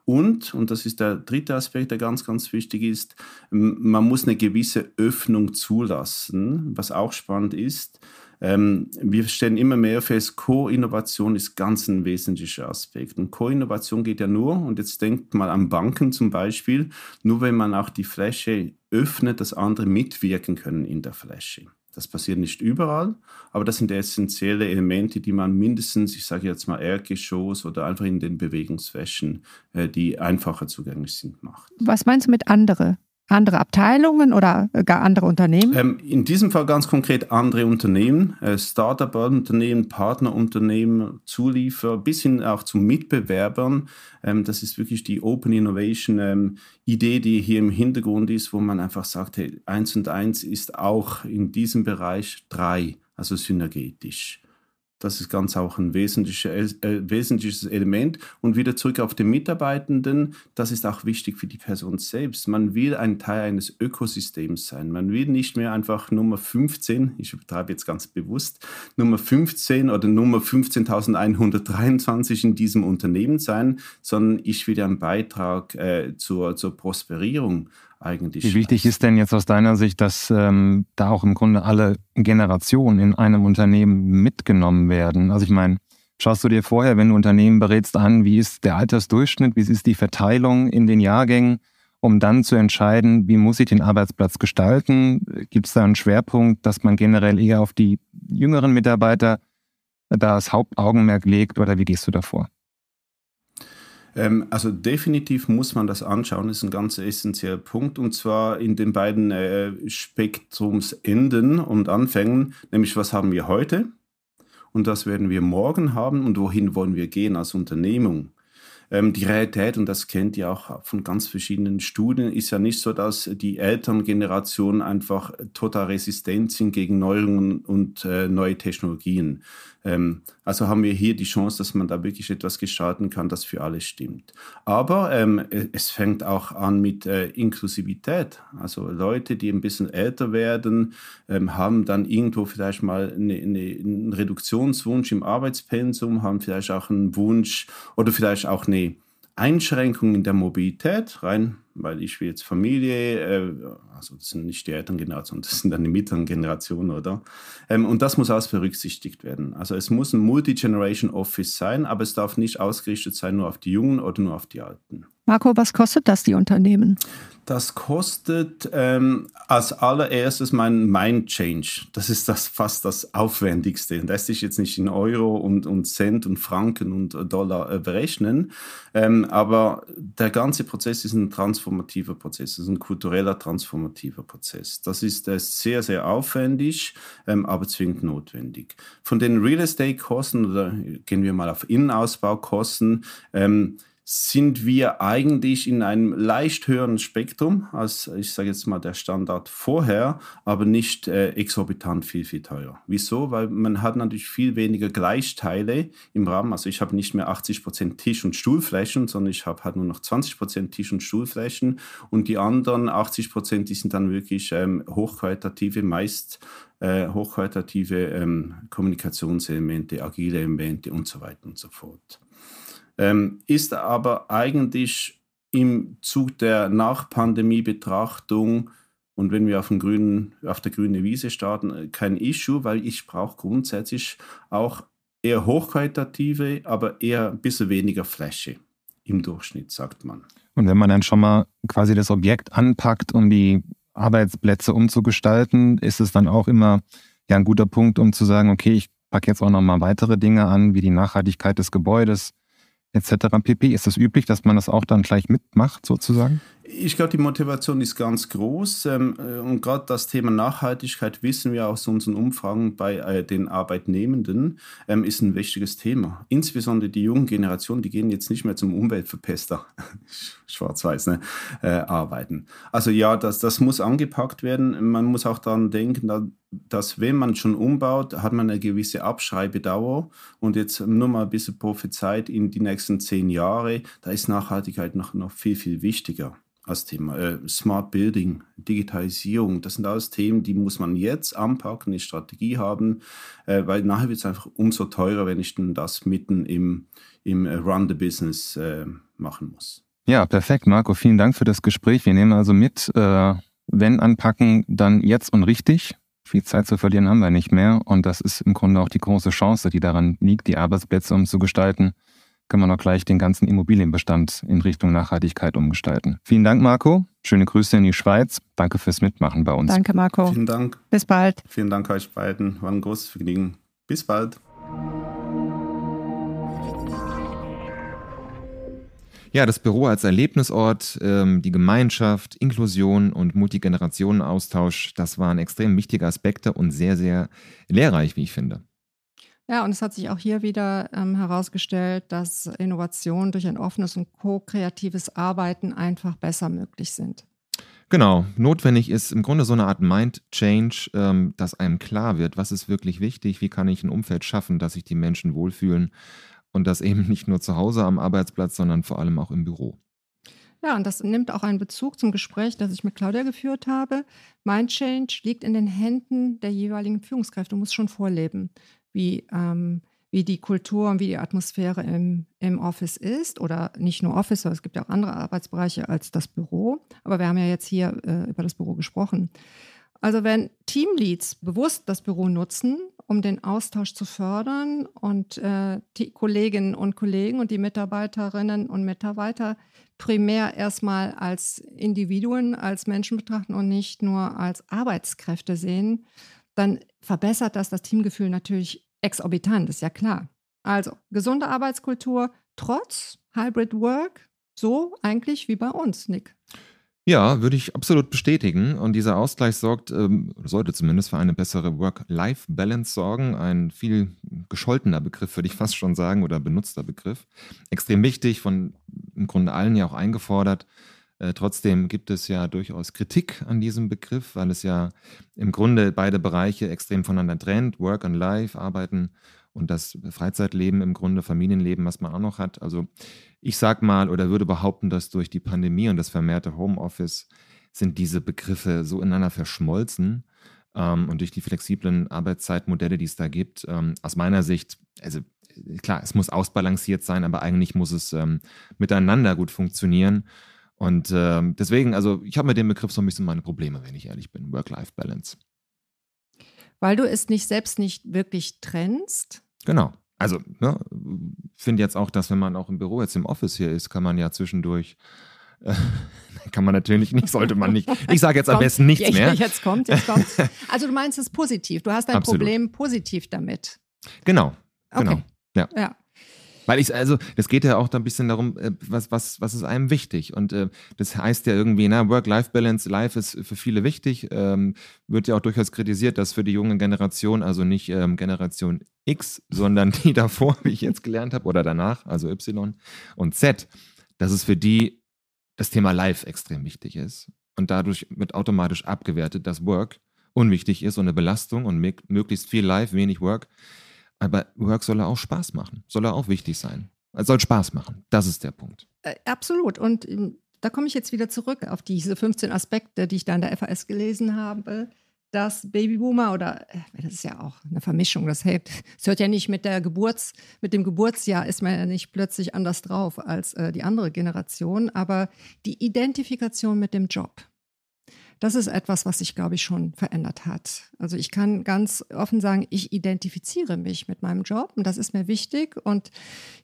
Und, und das ist der dritte Aspekt, der ganz, ganz wichtig ist, man muss eine gewisse Öffnung zulassen, was auch spannend ist. Ähm, wir stellen immer mehr fest, Co-Innovation ist ganz ein wesentlicher Aspekt. Und Co-Innovation geht ja nur, und jetzt denkt mal an Banken zum Beispiel, nur wenn man auch die Fläche öffnet, dass andere mitwirken können in der Fläche. Das passiert nicht überall, aber das sind essentielle Elemente, die man mindestens, ich sage jetzt mal Erdgeschoss oder einfach in den Bewegungsflächen, äh, die einfacher zugänglich sind, macht. Was meinst du mit andere? Andere Abteilungen oder gar andere Unternehmen? Ähm, in diesem Fall ganz konkret andere Unternehmen, äh, Startup-Unternehmen, Partnerunternehmen, Zulieferer, bis hin auch zu Mitbewerbern. Ähm, das ist wirklich die Open Innovation ähm, die hier im Hintergrund ist, wo man einfach sagt, hey, eins und eins ist auch in diesem Bereich drei, also synergetisch. Das ist ganz auch ein wesentlicher, äh, wesentliches Element. Und wieder zurück auf den Mitarbeitenden, das ist auch wichtig für die Person selbst. Man will ein Teil eines Ökosystems sein. Man will nicht mehr einfach Nummer 15, ich übertreibe jetzt ganz bewusst, Nummer 15 oder Nummer 15.123 in diesem Unternehmen sein, sondern ich will einen Beitrag äh, zur, zur Prosperierung eigentlich. Wie wichtig ist denn jetzt aus deiner Sicht, dass ähm, da auch im Grunde alle Generationen in einem Unternehmen mitgenommen werden? Also ich meine, schaust du dir vorher, wenn du Unternehmen berätst, an, wie ist der Altersdurchschnitt, wie ist die Verteilung in den Jahrgängen, um dann zu entscheiden, wie muss ich den Arbeitsplatz gestalten? Gibt es da einen Schwerpunkt, dass man generell eher auf die jüngeren Mitarbeiter da das Hauptaugenmerk legt oder wie gehst du davor? Ähm, also definitiv muss man das anschauen, das ist ein ganz essentieller Punkt und zwar in den beiden äh, Spektrumsenden und Anfängen, nämlich was haben wir heute und was werden wir morgen haben und wohin wollen wir gehen als Unternehmung. Ähm, die Realität, und das kennt ihr auch von ganz verschiedenen Studien, ist ja nicht so, dass die Elterngeneration einfach total resistent sind gegen Neuerungen und äh, neue Technologien. Ähm, also haben wir hier die Chance, dass man da wirklich etwas gestalten kann, das für alle stimmt. Aber ähm, es fängt auch an mit äh, Inklusivität. Also Leute, die ein bisschen älter werden, ähm, haben dann irgendwo vielleicht mal eine, eine, einen Reduktionswunsch im Arbeitspensum, haben vielleicht auch einen Wunsch oder vielleicht auch eine Einschränkung in der Mobilität, rein, weil ich will jetzt Familie, äh, also das sind nicht die Elterngenerationen, das sind dann die mittleren Generationen, oder? Ähm, und das muss alles berücksichtigt werden. Also es muss ein Multi-Generation Office sein, aber es darf nicht ausgerichtet sein nur auf die Jungen oder nur auf die Alten. Marco, was kostet das die Unternehmen? Das kostet ähm, als allererstes mein Mind Change. Das ist das fast das Aufwendigste. Und das ist jetzt nicht in Euro und, und Cent und Franken und Dollar äh, berechnen. Ähm, aber der ganze Prozess ist ein transformativer Prozess, das ist ein kultureller transformativer Prozess. Das ist äh, sehr, sehr aufwendig, ähm, aber zwingend notwendig. Von den Real Estate Kosten oder gehen wir mal auf Innenausbaukosten. Ähm, sind wir eigentlich in einem leicht höheren Spektrum als, ich sage jetzt mal, der Standard vorher, aber nicht äh, exorbitant viel, viel teurer. Wieso? Weil man hat natürlich viel weniger Gleichteile im Rahmen. Also ich habe nicht mehr 80% Tisch- und Stuhlflächen, sondern ich habe halt nur noch 20% Tisch- und Stuhlflächen und die anderen 80%, die sind dann wirklich ähm, hochqualitative, meist äh, hochqualitative ähm, Kommunikationselemente, agile Elemente und so weiter und so fort ähm, ist aber eigentlich im Zug der Nachpandemie-Betrachtung und wenn wir auf, grünen, auf der grünen Wiese starten, äh, kein Issue, weil ich brauche grundsätzlich auch eher hochqualitative, aber eher ein bisschen weniger Fläche im Durchschnitt, sagt man. Und wenn man dann schon mal quasi das Objekt anpackt, um die Arbeitsplätze umzugestalten, ist es dann auch immer ja ein guter Punkt, um zu sagen, okay, ich packe jetzt auch noch mal weitere Dinge an, wie die Nachhaltigkeit des Gebäudes, etc. pp. Ist es das üblich, dass man das auch dann gleich mitmacht, sozusagen? Ich glaube, die Motivation ist ganz groß. Ähm, äh, und gerade das Thema Nachhaltigkeit wissen wir aus unseren Umfragen bei äh, den Arbeitnehmenden, ähm, ist ein wichtiges Thema. Insbesondere die jungen Generationen, die gehen jetzt nicht mehr zum Umweltverpester, schwarz-weiß, ne, äh, arbeiten. Also ja, das, das muss angepackt werden. Man muss auch daran denken, dass wenn man schon umbaut, hat man eine gewisse Abschreibedauer. Und jetzt nur mal ein bisschen prophezeit in die nächsten zehn Jahre, da ist Nachhaltigkeit noch, noch viel, viel wichtiger als Thema. Äh, Smart Building, Digitalisierung, das sind alles Themen, die muss man jetzt anpacken, eine Strategie haben, äh, weil nachher wird es einfach umso teurer, wenn ich dann das mitten im, im äh, Run the Business äh, machen muss. Ja, perfekt, Marco. Vielen Dank für das Gespräch. Wir nehmen also mit, äh, wenn anpacken, dann jetzt und richtig. Viel Zeit zu verlieren haben wir nicht mehr. Und das ist im Grunde auch die große Chance, die daran liegt, die Arbeitsplätze umzugestalten können wir noch gleich den ganzen Immobilienbestand in Richtung Nachhaltigkeit umgestalten. Vielen Dank, Marco. Schöne Grüße in die Schweiz. Danke fürs Mitmachen bei uns. Danke, Marco. Vielen Dank. Bis bald. Vielen Dank euch beiden. War ein großes Vergnügen. Bis bald. Ja, das Büro als Erlebnisort, ähm, die Gemeinschaft, Inklusion und Multigenerationenaustausch, das waren extrem wichtige Aspekte und sehr, sehr lehrreich, wie ich finde. Ja, und es hat sich auch hier wieder ähm, herausgestellt, dass Innovationen durch ein offenes und ko-kreatives Arbeiten einfach besser möglich sind. Genau, notwendig ist im Grunde so eine Art Mind-Change, ähm, dass einem klar wird, was ist wirklich wichtig, wie kann ich ein Umfeld schaffen, dass sich die Menschen wohlfühlen und das eben nicht nur zu Hause am Arbeitsplatz, sondern vor allem auch im Büro. Ja, und das nimmt auch einen Bezug zum Gespräch, das ich mit Claudia geführt habe. Mind Change liegt in den Händen der jeweiligen Führungskräfte, muss schon vorleben wie, ähm, wie die Kultur und wie die Atmosphäre im, im Office ist. Oder nicht nur Office, es gibt ja auch andere Arbeitsbereiche als das Büro. Aber wir haben ja jetzt hier äh, über das Büro gesprochen. Also wenn Teamleads bewusst das Büro nutzen, um den Austausch zu fördern und äh, die Kolleginnen und Kollegen und die Mitarbeiterinnen und Mitarbeiter primär erstmal als Individuen, als Menschen betrachten und nicht nur als Arbeitskräfte sehen, dann verbessert das das Teamgefühl natürlich exorbitant, ist ja klar. Also gesunde Arbeitskultur trotz Hybrid Work, so eigentlich wie bei uns, Nick. Ja, würde ich absolut bestätigen. Und dieser Ausgleich sorgt, ähm, sollte zumindest für eine bessere Work-Life-Balance sorgen. Ein viel gescholtener Begriff, würde ich fast schon sagen, oder benutzter Begriff. Extrem wichtig, von im Grunde allen ja auch eingefordert. Äh, trotzdem gibt es ja durchaus Kritik an diesem Begriff, weil es ja im Grunde beide Bereiche extrem voneinander trennt. Work and Life, Arbeiten und das Freizeitleben im Grunde, Familienleben, was man auch noch hat. Also ich sag mal oder würde behaupten, dass durch die Pandemie und das vermehrte Homeoffice sind diese Begriffe so ineinander verschmolzen ähm, und durch die flexiblen Arbeitszeitmodelle, die es da gibt, ähm, aus meiner Sicht, also klar, es muss ausbalanciert sein, aber eigentlich muss es ähm, miteinander gut funktionieren. Und äh, deswegen, also ich habe mit dem Begriff so ein bisschen meine Probleme, wenn ich ehrlich bin, Work-Life-Balance. Weil du es nicht selbst nicht wirklich trennst? Genau. Also, ne, finde jetzt auch, dass wenn man auch im Büro jetzt im Office hier ist, kann man ja zwischendurch äh, kann man natürlich nicht, sollte man nicht. Ich sage jetzt am besten nichts mehr. Jetzt kommt, jetzt kommt. Also du meinst es positiv. Du hast ein Absolut. Problem positiv damit. Genau, genau. Okay. Ja. Ja. Weil ich, also, das geht ja auch da ein bisschen darum, äh, was, was, was ist einem wichtig? Und äh, das heißt ja irgendwie, na, Work-Life-Balance, Life ist für viele wichtig. Ähm, wird ja auch durchaus kritisiert, dass für die junge Generation, also nicht ähm, Generation X, sondern die davor, wie ich jetzt gelernt habe, oder danach, also Y und Z, dass es für die das Thema Life extrem wichtig ist. Und dadurch wird automatisch abgewertet, dass Work unwichtig ist und eine Belastung und mö- möglichst viel Life, wenig Work. Aber Work soll ja auch Spaß machen, soll ja auch wichtig sein. Es soll Spaß machen. Das ist der Punkt. Äh, absolut. Und ähm, da komme ich jetzt wieder zurück auf diese 15 Aspekte, die ich da in der FAS gelesen habe. Dass Babyboomer oder äh, das ist ja auch eine Vermischung, das hört, das hört ja nicht mit der Geburts, mit dem Geburtsjahr ist man ja nicht plötzlich anders drauf als äh, die andere Generation, aber die Identifikation mit dem Job. Das ist etwas, was sich, glaube ich, schon verändert hat. Also ich kann ganz offen sagen, ich identifiziere mich mit meinem Job und das ist mir wichtig. Und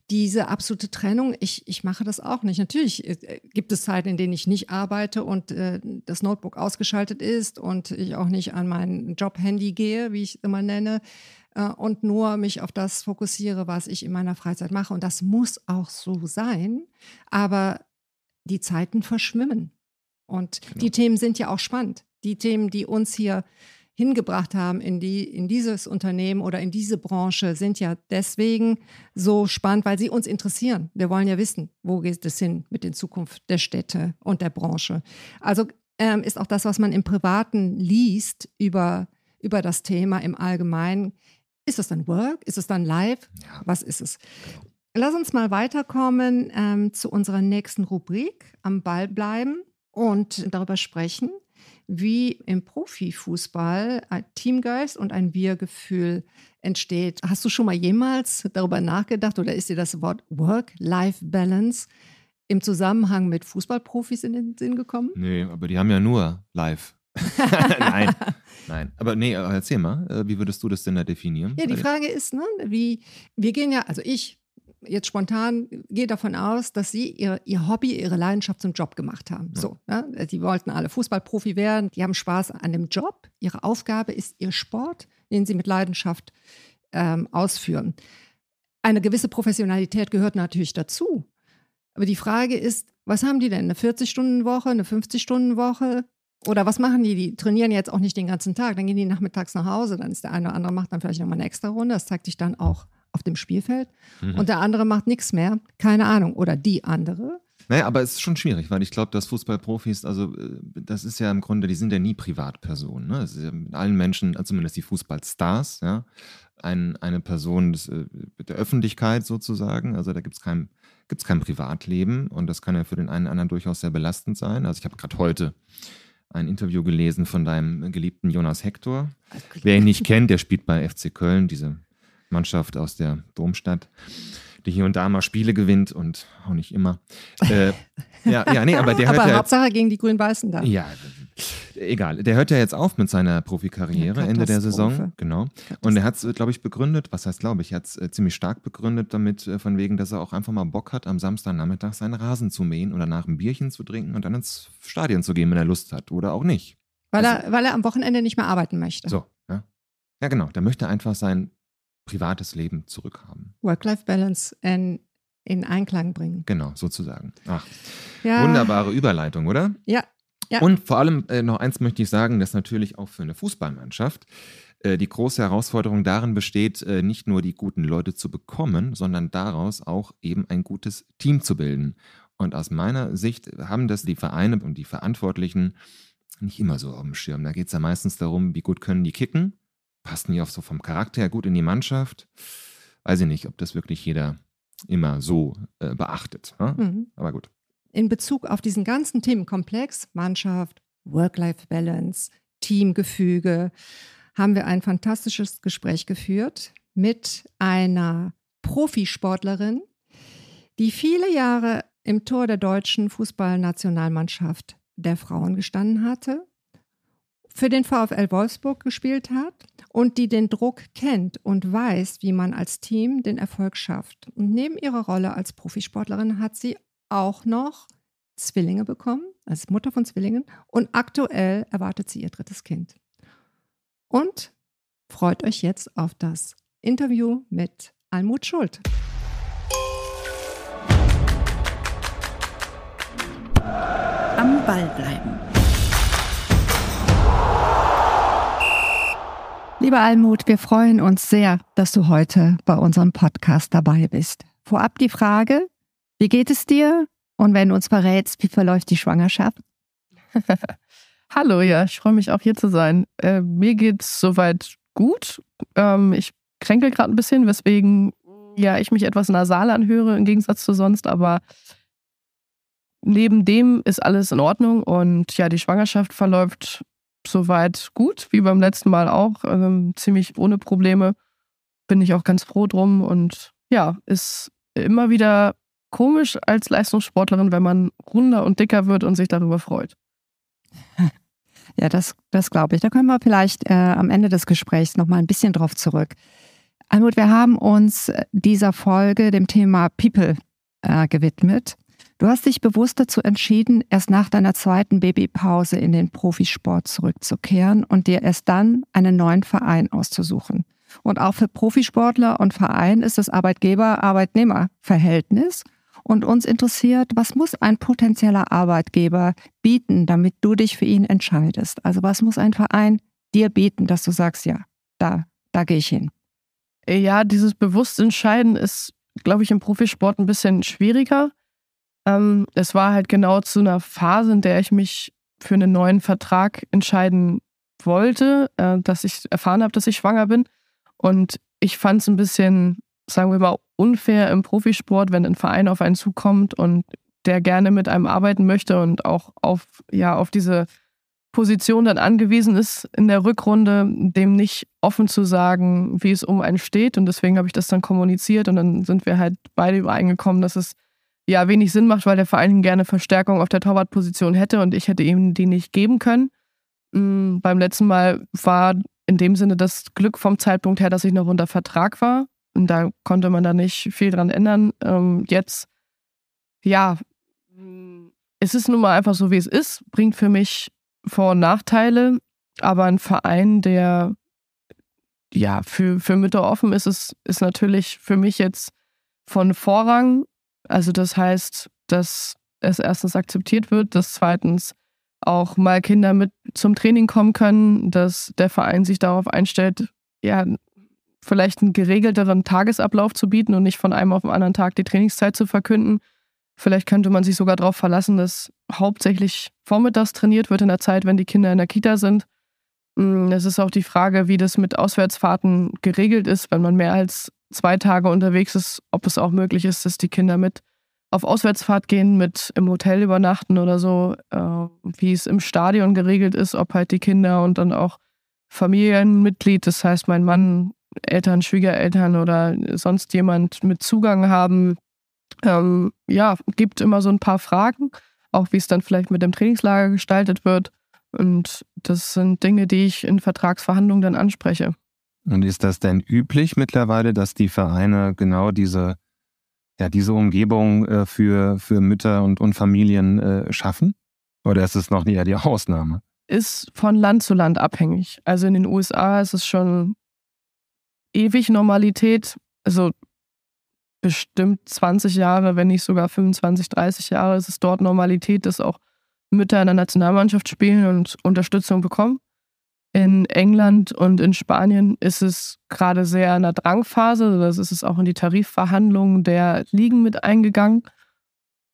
diese absolute Trennung, ich, ich mache das auch nicht. Natürlich äh, gibt es Zeiten, in denen ich nicht arbeite und äh, das Notebook ausgeschaltet ist und ich auch nicht an mein Job-Handy gehe, wie ich es immer nenne, äh, und nur mich auf das fokussiere, was ich in meiner Freizeit mache. Und das muss auch so sein. Aber die Zeiten verschwimmen. Und die Themen sind ja auch spannend. Die Themen, die uns hier hingebracht haben in, die, in dieses Unternehmen oder in diese Branche, sind ja deswegen so spannend, weil sie uns interessieren. Wir wollen ja wissen, wo geht es hin mit der Zukunft der Städte und der Branche. Also ähm, ist auch das, was man im Privaten liest über, über das Thema im Allgemeinen. Ist es dann Work? Ist es dann Live? Ja. Was ist es? Lass uns mal weiterkommen ähm, zu unserer nächsten Rubrik, am Ball bleiben und darüber sprechen, wie im Profifußball ein Teamgeist und ein Wir-Gefühl entsteht. Hast du schon mal jemals darüber nachgedacht oder ist dir das Wort Work-Life-Balance im Zusammenhang mit Fußballprofis in den Sinn gekommen? Nee, aber die haben ja nur live. nein, nein. Aber nee, erzähl mal, äh, wie würdest du das denn da definieren? Ja, die Frage ist, ne, wie, wir gehen ja, also ich jetzt spontan gehe davon aus, dass sie ihr, ihr Hobby, ihre Leidenschaft zum Job gemacht haben. So, ja, die wollten alle Fußballprofi werden, die haben Spaß an dem Job. Ihre Aufgabe ist ihr Sport, den sie mit Leidenschaft ähm, ausführen. Eine gewisse Professionalität gehört natürlich dazu. Aber die Frage ist, was haben die denn? Eine 40-Stunden-Woche, eine 50-Stunden-Woche? Oder was machen die? Die trainieren jetzt auch nicht den ganzen Tag. Dann gehen die nachmittags nach Hause. Dann ist der eine oder andere macht dann vielleicht nochmal eine extra Runde. Das zeigt sich dann auch auf dem Spielfeld. Mhm. Und der andere macht nichts mehr. Keine Ahnung. Oder die andere. Naja, aber es ist schon schwierig, weil ich glaube, dass Fußballprofis, also äh, das ist ja im Grunde, die sind ja nie Privatpersonen. Ne? Es ist ja mit allen Menschen, also zumindest die Fußballstars, ja, ein, eine Person des, äh, der Öffentlichkeit sozusagen. Also da gibt es kein, gibt's kein Privatleben und das kann ja für den einen oder anderen durchaus sehr belastend sein. Also ich habe gerade heute ein Interview gelesen von deinem geliebten Jonas Hector. Wer ihn nicht kennt, der spielt bei FC Köln, diese Mannschaft aus der Domstadt, die hier und da mal Spiele gewinnt und auch nicht immer. Äh, ja, ja, nee, aber der hört aber ja jetzt, Hauptsache gegen die Grün-Weißen da. ja, egal. Der hört ja jetzt auf mit seiner Profikarriere Ja, Ende der. Saison. Genau. Und er hat es, glaube ich, begründet, was heißt, glaube ich, er hat es äh, ziemlich stark begründet damit, äh, von wegen, dass er auch einfach mal Bock hat, am Samstagnachmittag seinen Rasen zu mähen oder nach ein Bierchen zu trinken und dann ins Stadion zu gehen, wenn er Lust hat oder auch nicht. Weil, Also- er, weil er am Wochenende nicht mehr arbeiten möchte. So, ja. Ja, genau. Der möchte einfach sein privates Leben zurückhaben. Work-Life-Balance in, in Einklang bringen. Genau, sozusagen. Ach, Ja, wunderbare Überleitung, oder? Ja. Ja. Und vor allem äh, noch eins möchte ich sagen, dass natürlich auch für eine Fußballmannschaft äh, die große Herausforderung darin besteht, äh, nicht nur die guten Leute zu bekommen, sondern daraus auch eben ein gutes Team zu bilden. Und aus meiner Sicht haben das die Vereine und die Verantwortlichen nicht immer so auf dem Schirm. Da geht es ja meistens darum, wie gut können die kicken, passen die auch so vom Charakter her gut in die Mannschaft. Weiß ich nicht, ob das wirklich jeder immer so äh, beachtet. Ne? Mhm. Aber gut. in Bezug auf diesen ganzen Themenkomplex, Mannschaft, Work-Life-Balance, Teamgefüge, haben wir ein fantastisches Gespräch geführt mit einer Profisportlerin, die viele Jahre im Tor der deutschen Fußballnationalmannschaft der Frauen gestanden hatte, für den VfL Wolfsburg gespielt hat und die den Druck kennt und weiß, wie man als Team den Erfolg schafft. Und neben ihrer Rolle als Profisportlerin hat sie auch noch Zwillinge bekommen, als Mutter von Zwillingen, und aktuell erwartet sie ihr drittes Kind. Und freut euch jetzt auf das Interview mit Almut Schuld. Am Ball bleiben. Lieber Almut, wir freuen uns sehr, dass du heute bei unserem Podcast dabei bist. Vorab die Frage, wie geht es dir? Und wenn du uns verrätst, wie verläuft die Schwangerschaft? Hallo, ja, ich freue mich auch hier zu sein. Äh, mir geht es soweit gut. Ähm, ich kränkel gerade ein bisschen, weswegen ja ich mich etwas nasal anhöre im Gegensatz zu sonst, aber neben dem ist alles in Ordnung und ja, die Schwangerschaft verläuft soweit gut, wie beim letzten Mal auch, ähm, ziemlich ohne Probleme. Bin ich auch ganz froh drum und ja, ist immer wieder komisch als Leistungssportlerin, wenn man runder und dicker wird und sich darüber freut. Ja, das, das glaube ich. Da können wir vielleicht äh, am Ende des Gesprächs nochmal ein bisschen drauf zurück. Almut, wir haben uns dieser Folge dem Thema People äh, gewidmet. Du hast dich bewusst dazu entschieden, erst nach deiner zweiten Babypause in den Profisport zurückzukehren und dir erst dann einen neuen Verein auszusuchen. Und auch für Profisportler und Verein ist das Arbeitgeber-Arbeitnehmer-Verhältnis. Und uns interessiert, was muss ein potenzieller Arbeitgeber bieten, damit du dich für ihn entscheidest? Also was muss ein Verein dir bieten, dass du sagst, ja, da, da gehe ich hin? Ja, dieses bewusste Entscheiden ist, glaube ich, im Profisport ein bisschen schwieriger. Ähm, es war halt genau zu einer Phase, in der ich mich für einen neuen Vertrag entscheiden wollte, äh, dass ich erfahren habe, dass ich schwanger bin. Und ich fand es ein bisschen, sagen wir mal, unfair im Profisport, wenn ein Verein auf einen zukommt und der gerne mit einem arbeiten möchte und auch auf, ja, auf diese Position dann angewiesen ist in der Rückrunde, dem nicht offen zu sagen, wie es um einen steht. Und deswegen habe ich das dann kommuniziert und dann sind wir halt beide übereingekommen, dass es ja wenig Sinn macht, weil der Verein gerne Verstärkung auf der Torwartposition hätte und ich hätte ihm die nicht geben können. Mhm, beim letzten Mal war in dem Sinne das Glück vom Zeitpunkt her, dass ich noch unter Vertrag war. Und da konnte man da nicht viel dran ändern. Ähm, jetzt, ja, es ist nun mal einfach so, wie es ist. Bringt für mich Vor- und Nachteile. Aber ein Verein, der ja für, für Mütter offen ist, ist, ist natürlich für mich jetzt von Vorrang. Also das heißt, dass es erstens akzeptiert wird, dass zweitens auch mal Kinder mit zum Training kommen können, dass der Verein sich darauf einstellt, ja, vielleicht einen geregelteren Tagesablauf zu bieten und nicht von einem auf den anderen Tag die Trainingszeit zu verkünden. Vielleicht könnte man sich sogar darauf verlassen, dass hauptsächlich vormittags trainiert wird in der Zeit, wenn die Kinder in der Kita sind. Mm, es ist auch die Frage, wie das mit Auswärtsfahrten geregelt ist, wenn man mehr als zwei Tage unterwegs ist, ob es auch möglich ist, dass die Kinder mit auf Auswärtsfahrt gehen, mit im Hotel übernachten oder so, äh, wie es im Stadion geregelt ist, ob halt die Kinder und dann auch Familienmitglied, das heißt mein Mann, Eltern, Schwiegereltern oder sonst jemand mit Zugang haben. Ähm, ja, gibt immer so ein paar Fragen, auch wie es dann vielleicht mit dem Trainingslager gestaltet wird. Und das sind Dinge, die ich in Vertragsverhandlungen dann anspreche. Und ist das denn üblich mittlerweile, dass die Vereine genau diese ja, diese Umgebung äh, für, für Mütter und, und Familien äh, schaffen? Oder ist es noch eher die Ausnahme? Ist von Land zu Land abhängig. Also in den USA ist es schon ewig Normalität. Also bestimmt 20 Jahre, wenn nicht sogar 25, 30 Jahre ist es dort Normalität, dass auch Mütter in der Nationalmannschaft spielen und Unterstützung bekommen. In England und in Spanien ist es gerade sehr in der Drangphase. Das ist es auch in die Tarifverhandlungen der Ligen mit eingegangen.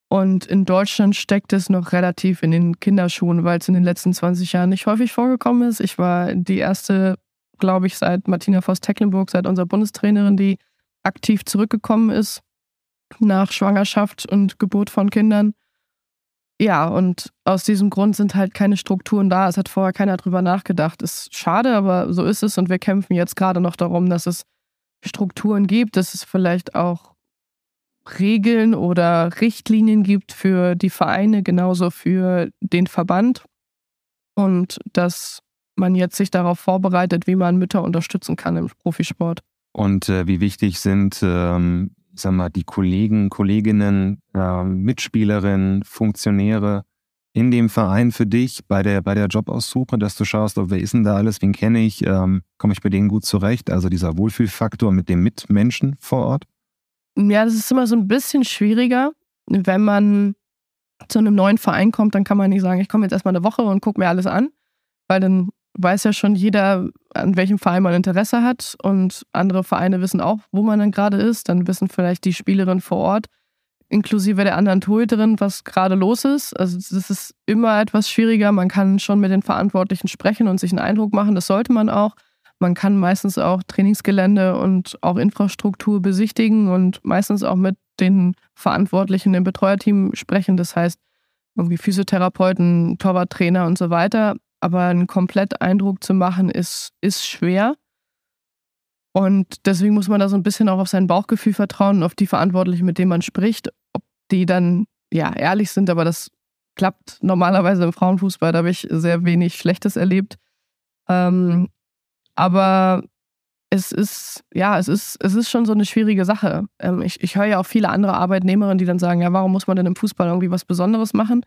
Und in Deutschland steckt es noch relativ in den Kinderschuhen, weil es in den letzten 20 Jahren nicht häufig vorgekommen ist. Ich war die erste, glaube ich, seit Martina Voss-Tecklenburg, seit unserer Bundestrainerin, die aktiv zurückgekommen ist nach Schwangerschaft und Geburt von Kindern. Ja, und aus diesem Grund sind halt keine Strukturen da. Es hat vorher keiner drüber nachgedacht. Ist schade, aber so ist es. Und wir kämpfen jetzt gerade noch darum, dass es Strukturen gibt, dass es vielleicht auch Regeln oder Richtlinien gibt für die Vereine, genauso für den Verband. Und dass man jetzt sich darauf vorbereitet, wie man Mütter unterstützen kann im Profisport. Und äh, wie wichtig sind, ähm, sag mal, die Kollegen, Kolleginnen, äh, Mitspielerinnen, Funktionäre in dem Verein für dich bei der, bei der Jobaussuche, dass du schaust, oh, wer ist denn da alles, wen kenne ich, ähm, komme ich bei denen gut zurecht? Also dieser Wohlfühlfaktor mit dem Mitmenschen vor Ort? Ja, das ist immer so ein bisschen schwieriger, wenn man zu einem neuen Verein kommt, dann kann man nicht sagen, ich komme jetzt erstmal eine Woche und gucke mir alles an, weil dann weiß ja schon jeder, an welchem Verein man Interesse hat und andere Vereine wissen auch, wo man dann gerade ist. Dann wissen vielleicht die Spielerinnen vor Ort, inklusive der anderen Torhüterin, was gerade los ist. Also das ist immer etwas schwieriger. Man kann schon mit den Verantwortlichen sprechen und sich einen Eindruck machen. Das sollte man auch. Man kann meistens auch Trainingsgelände und auch Infrastruktur besichtigen und meistens auch mit den Verantwortlichen im Betreuerteam sprechen. Das heißt, irgendwie Physiotherapeuten, Torwarttrainer und so weiter aber einen komplett Eindruck zu machen, ist, ist schwer. Und deswegen muss man da so ein bisschen auch auf sein Bauchgefühl vertrauen, auf die Verantwortlichen, mit denen man spricht, ob die dann ja ehrlich sind, aber das klappt normalerweise im Frauenfußball, da habe ich sehr wenig Schlechtes erlebt. Ähm, aber es ist, ja, es ist, es ist schon so eine schwierige Sache. Ähm, ich, ich höre ja auch viele andere Arbeitnehmerinnen, die dann sagen, ja, warum muss man denn im Fußball irgendwie was Besonderes machen?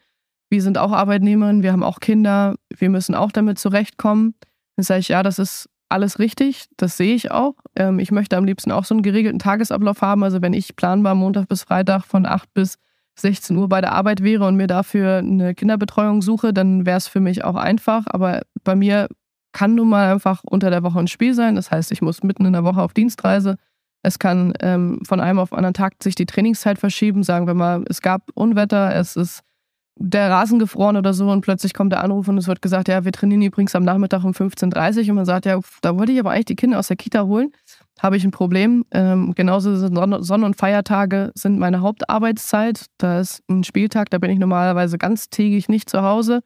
Wir sind auch Arbeitnehmerinnen, wir haben auch Kinder, wir müssen auch damit zurechtkommen. Dann sage ich, ja, das ist alles richtig, das sehe ich auch. Ähm, ich möchte am liebsten auch so einen geregelten Tagesablauf haben. Also wenn ich planbar Montag bis Freitag von 8 bis 16 Uhr bei der Arbeit wäre und mir dafür eine Kinderbetreuung suche, dann wäre es für mich auch einfach. Aber bei mir kann nun mal einfach unter der Woche ein Spiel sein. Das heißt, ich muss mitten in der Woche auf Dienstreise. Es kann ähm, von einem auf anderen Tag sich die Trainingszeit verschieben. Sagen wir mal, es gab Unwetter, es ist der Rasen gefroren oder so und plötzlich kommt der Anruf und es wird gesagt, ja, wir trainieren übrigens am Nachmittag um 15.30 Uhr und man sagt, ja, da wollte ich aber eigentlich die Kinder aus der Kita holen, habe ich ein Problem. Ähm, genauso sind Sonn- und Feiertage sind meine Hauptarbeitszeit. Da ist ein Spieltag, da bin ich normalerweise ganztägig nicht zu Hause.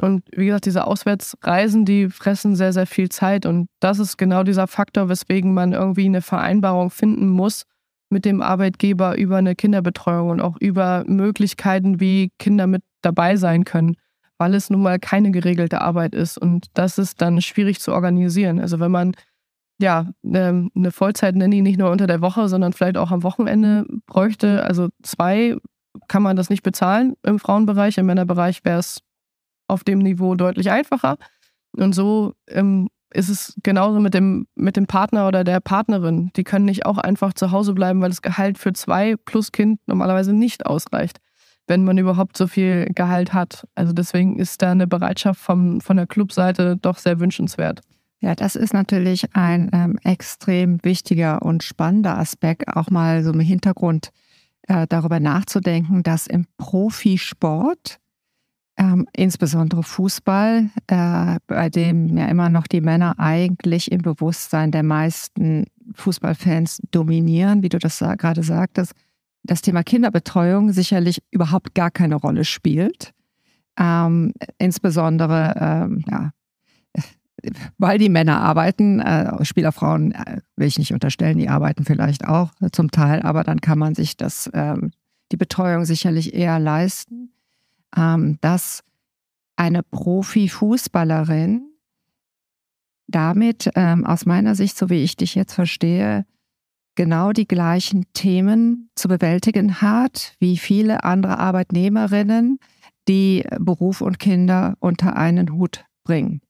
Und wie gesagt, diese Auswärtsreisen, die fressen sehr, sehr viel Zeit. Und das ist genau dieser Faktor, weswegen man irgendwie eine Vereinbarung finden muss, mit dem Arbeitgeber über eine Kinderbetreuung und auch über Möglichkeiten, wie Kinder mit dabei sein können, weil es nun mal keine geregelte Arbeit ist. Und das ist dann schwierig zu organisieren. Also wenn man ja ähm, eine Vollzeit-Nanny nicht nur unter der Woche, sondern vielleicht auch am Wochenende bräuchte, also zwei kann man das nicht bezahlen im Frauenbereich. Im Männerbereich wäre es auf dem Niveau deutlich einfacher. Und so ähm, ist es genauso mit dem, mit dem Partner oder der Partnerin. Die können nicht auch einfach zu Hause bleiben, weil das Gehalt für zwei plus Kind normalerweise nicht ausreicht, wenn man überhaupt so viel Gehalt hat. Also deswegen ist da eine Bereitschaft vom, von der Clubseite doch sehr wünschenswert. Ja, das ist natürlich ein ähm, extrem wichtiger und spannender Aspekt, auch mal so im Hintergrund äh, darüber nachzudenken, dass im Profisport ähm, insbesondere Fußball, äh, bei dem ja immer noch die Männer eigentlich im Bewusstsein der meisten Fußballfans dominieren, wie du das gerade sagtest, das Thema Kinderbetreuung sicherlich überhaupt gar keine Rolle spielt. Ähm, insbesondere, ähm, ja, weil die Männer arbeiten, äh, Spielerfrauen äh, will ich nicht unterstellen, die arbeiten vielleicht auch zum Teil, aber dann kann man sich das, ähm, die Betreuung sicherlich eher leisten ähm, dass eine Profifußballerin damit ähm, aus meiner Sicht, so wie ich dich jetzt verstehe, genau die gleichen Themen zu bewältigen hat wie viele andere Arbeitnehmerinnen, die Beruf und Kinder unter einen Hut bringen.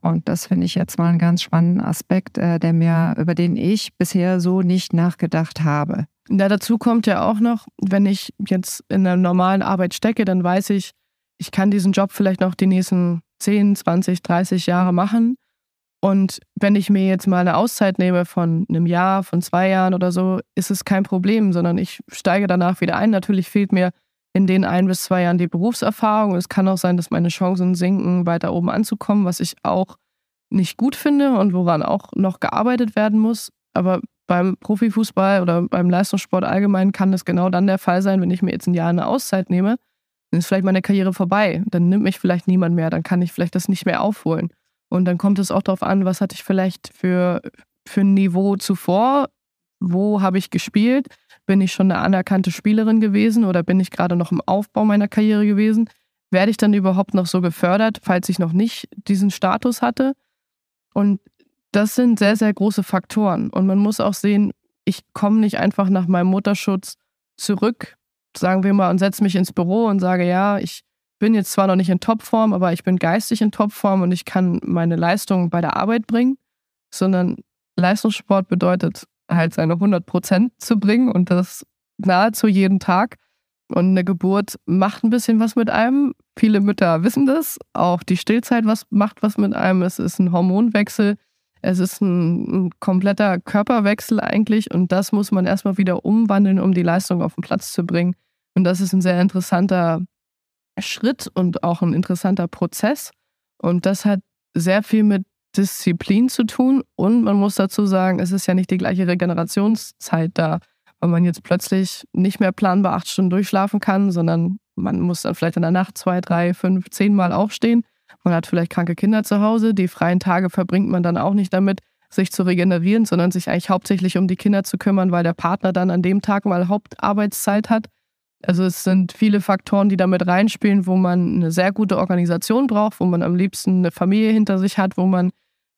Und das finde ich jetzt mal einen ganz spannenden Aspekt, äh, der mir, über den ich bisher so nicht nachgedacht habe. Ja, dazu kommt ja auch noch, wenn ich jetzt in einer normalen Arbeit stecke, dann weiß ich, ich kann diesen Job vielleicht noch die nächsten 10, 20, 30 Jahre machen. Und wenn ich mir jetzt mal eine Auszeit nehme von einem Jahr, von zwei Jahren oder so, ist es kein Problem, sondern ich steige danach wieder ein. Natürlich fehlt mir in den ein bis zwei Jahren die Berufserfahrung. Es kann auch sein, dass meine Chancen sinken, weiter oben anzukommen, was ich auch nicht gut finde und woran auch noch gearbeitet werden muss. Aber beim Profifußball oder beim Leistungssport allgemein kann das genau dann der Fall sein, wenn ich mir jetzt ein Jahr eine Auszeit nehme, dann ist vielleicht meine Karriere vorbei. Dann nimmt mich vielleicht niemand mehr, dann kann ich vielleicht das nicht mehr aufholen. Und dann kommt es auch darauf an, was hatte ich vielleicht für, für ein Niveau zuvor, wo habe ich gespielt, bin ich schon eine anerkannte Spielerin gewesen oder bin ich gerade noch im Aufbau meiner Karriere gewesen? werde ich dann überhaupt noch so gefördert, falls ich noch nicht diesen Status hatte? Und das sind sehr, sehr große Faktoren. Und man muss auch sehen, ich komme nicht einfach nach meinem Mutterschutz zurück, sagen wir mal, und setze mich ins Büro und sage, ja, ich bin jetzt zwar noch nicht in Topform, aber ich bin geistig in Topform und ich kann meine Leistung bei der Arbeit bringen, sondern Leistungssport bedeutet halt seine 100 Prozent zu bringen und das nahezu jeden Tag. Und eine Geburt macht ein bisschen was mit einem. Viele Mütter wissen das. Auch die Stillzeit was, macht was mit einem. Es ist ein Hormonwechsel. Es ist ein, ein kompletter Körperwechsel eigentlich. Und das muss man erstmal wieder umwandeln, um die Leistung auf den Platz zu bringen. Und das ist ein sehr interessanter Schritt und auch ein interessanter Prozess. Und das hat sehr viel mit Disziplin zu tun. Und man muss dazu sagen, es ist ja nicht die gleiche Regenerationszeit da weil man jetzt plötzlich nicht mehr planbar acht Stunden durchschlafen kann, sondern man muss dann vielleicht in der Nacht zwei, drei, fünf, zehn Mal aufstehen. Man hat vielleicht kranke Kinder zu Hause. Die freien Tage verbringt man dann auch nicht damit, sich zu regenerieren, sondern sich eigentlich hauptsächlich um die Kinder zu kümmern, weil der Partner dann an dem Tag mal Hauptarbeitszeit hat. Also es sind viele Faktoren, die damit reinspielen, wo man eine sehr gute Organisation braucht, wo man am liebsten eine Familie hinter sich hat, wo man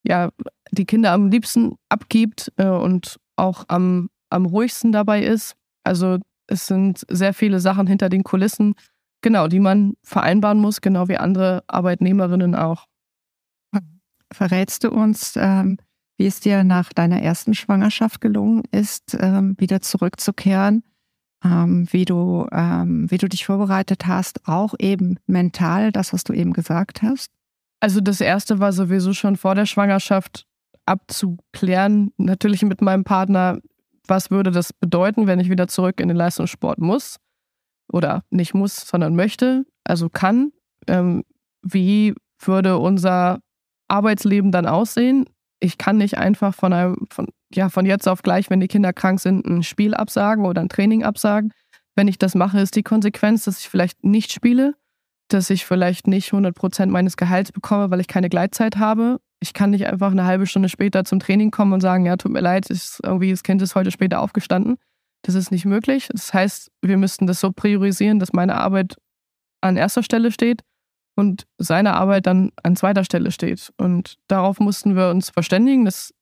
ja die Kinder am liebsten abgibt äh, und auch am am ruhigsten dabei ist. Also es sind sehr viele Sachen hinter den Kulissen, genau, die man vereinbaren muss, genau wie andere Arbeitnehmerinnen auch. Verrätst du uns, ähm, wie es dir nach deiner ersten Schwangerschaft gelungen ist, ähm, wieder zurückzukehren? Ähm, wie, du, ähm, wie du dich vorbereitet hast, auch eben mental, das, was du eben gesagt hast? Also das erste war sowieso schon vor der Schwangerschaft abzuklären, natürlich mit meinem Partner, was würde das bedeuten, wenn ich wieder zurück in den Leistungssport muss? Oder nicht muss, sondern möchte, also kann. Ähm, wie würde unser Arbeitsleben dann aussehen? Ich kann nicht einfach von einem, von, ja, von jetzt auf gleich, wenn die Kinder krank sind, ein Spiel absagen oder ein Training absagen. Wenn ich das mache, ist die Konsequenz, dass ich vielleicht nicht spiele, dass ich vielleicht nicht 100% meines Gehalts bekomme, weil ich keine Gleitzeit habe ich kann nicht einfach eine halbe Stunde später zum Training kommen und sagen, ja, tut mir leid, ist irgendwie das Kind ist heute später aufgestanden. Das ist nicht möglich. Das heißt, wir müssten das so priorisieren, dass meine Arbeit an erster Stelle steht und seine Arbeit dann an zweiter Stelle steht. Und darauf mussten wir uns verständigen. Das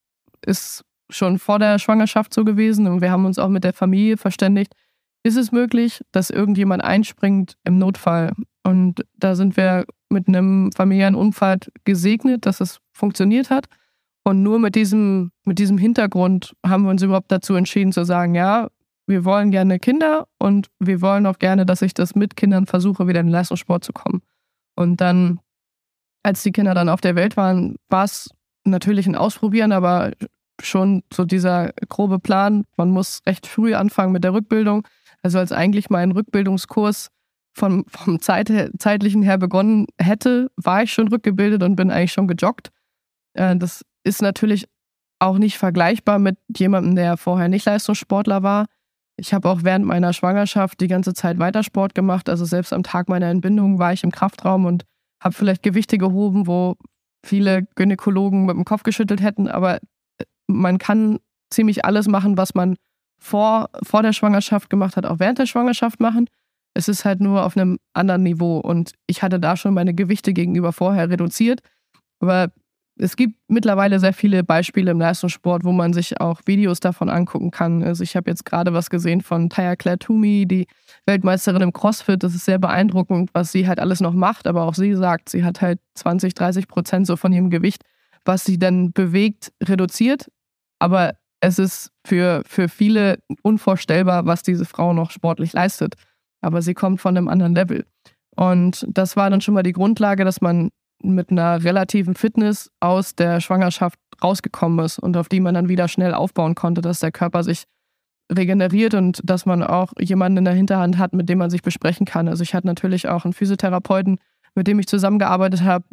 ist schon vor der Schwangerschaft so gewesen und wir haben uns auch mit der Familie verständigt. Ist es möglich, dass irgendjemand einspringt im Notfall? Und da sind wir mit einem familiären Unfall gesegnet, dass es funktioniert hat. Und nur mit diesem, mit diesem Hintergrund haben wir uns überhaupt dazu entschieden zu sagen, ja, wir wollen gerne Kinder und wir wollen auch gerne, dass ich das mit Kindern versuche, wieder in den Leistungssport zu kommen. Und dann, als die Kinder dann auf der Welt waren, war es natürlich ein Ausprobieren, aber schon so dieser grobe Plan, man muss recht früh anfangen mit der Rückbildung. Also als eigentlich mein Rückbildungskurs vom, vom Zeit, zeitlichen her begonnen hätte, war ich schon rückgebildet und bin eigentlich schon gejoggt. Äh, das ist natürlich auch nicht vergleichbar mit jemandem, der vorher nicht Leistungssportler war. Ich habe auch während meiner Schwangerschaft die ganze Zeit Weitersport gemacht. Also selbst am Tag meiner Entbindung war ich im Kraftraum und habe vielleicht Gewichte gehoben, wo viele Gynäkologen mit dem Kopf geschüttelt hätten. Aber äh, man kann ziemlich alles machen, was man vor, vor der Schwangerschaft gemacht hat, auch während der Schwangerschaft machen. Es ist halt nur auf einem anderen Niveau. Und ich hatte da schon meine Gewichte gegenüber vorher reduziert. Aber es gibt mittlerweile sehr viele Beispiele im Leistungssport, wo man sich auch Videos davon angucken kann. Also ich habe jetzt gerade was gesehen von Taya Claire Toomey, die Weltmeisterin im CrossFit. Das ist sehr beeindruckend, was sie halt alles noch macht. Aber auch sie sagt, sie hat halt 20, 30 Prozent so von ihrem Gewicht, was sie dann bewegt, reduziert. Aber es ist für, für viele unvorstellbar, was diese Frau noch sportlich leistet. Aber sie kommt von einem anderen Level. Und das war dann schon mal die Grundlage, dass man mit einer relativen Fitness aus der Schwangerschaft rausgekommen ist und auf die man dann wieder schnell aufbauen konnte, dass der Körper sich regeneriert und dass man auch jemanden in der Hinterhand hat, mit dem man sich besprechen kann. Also ich hatte natürlich auch einen Physiotherapeuten, mit dem ich zusammengearbeitet habe,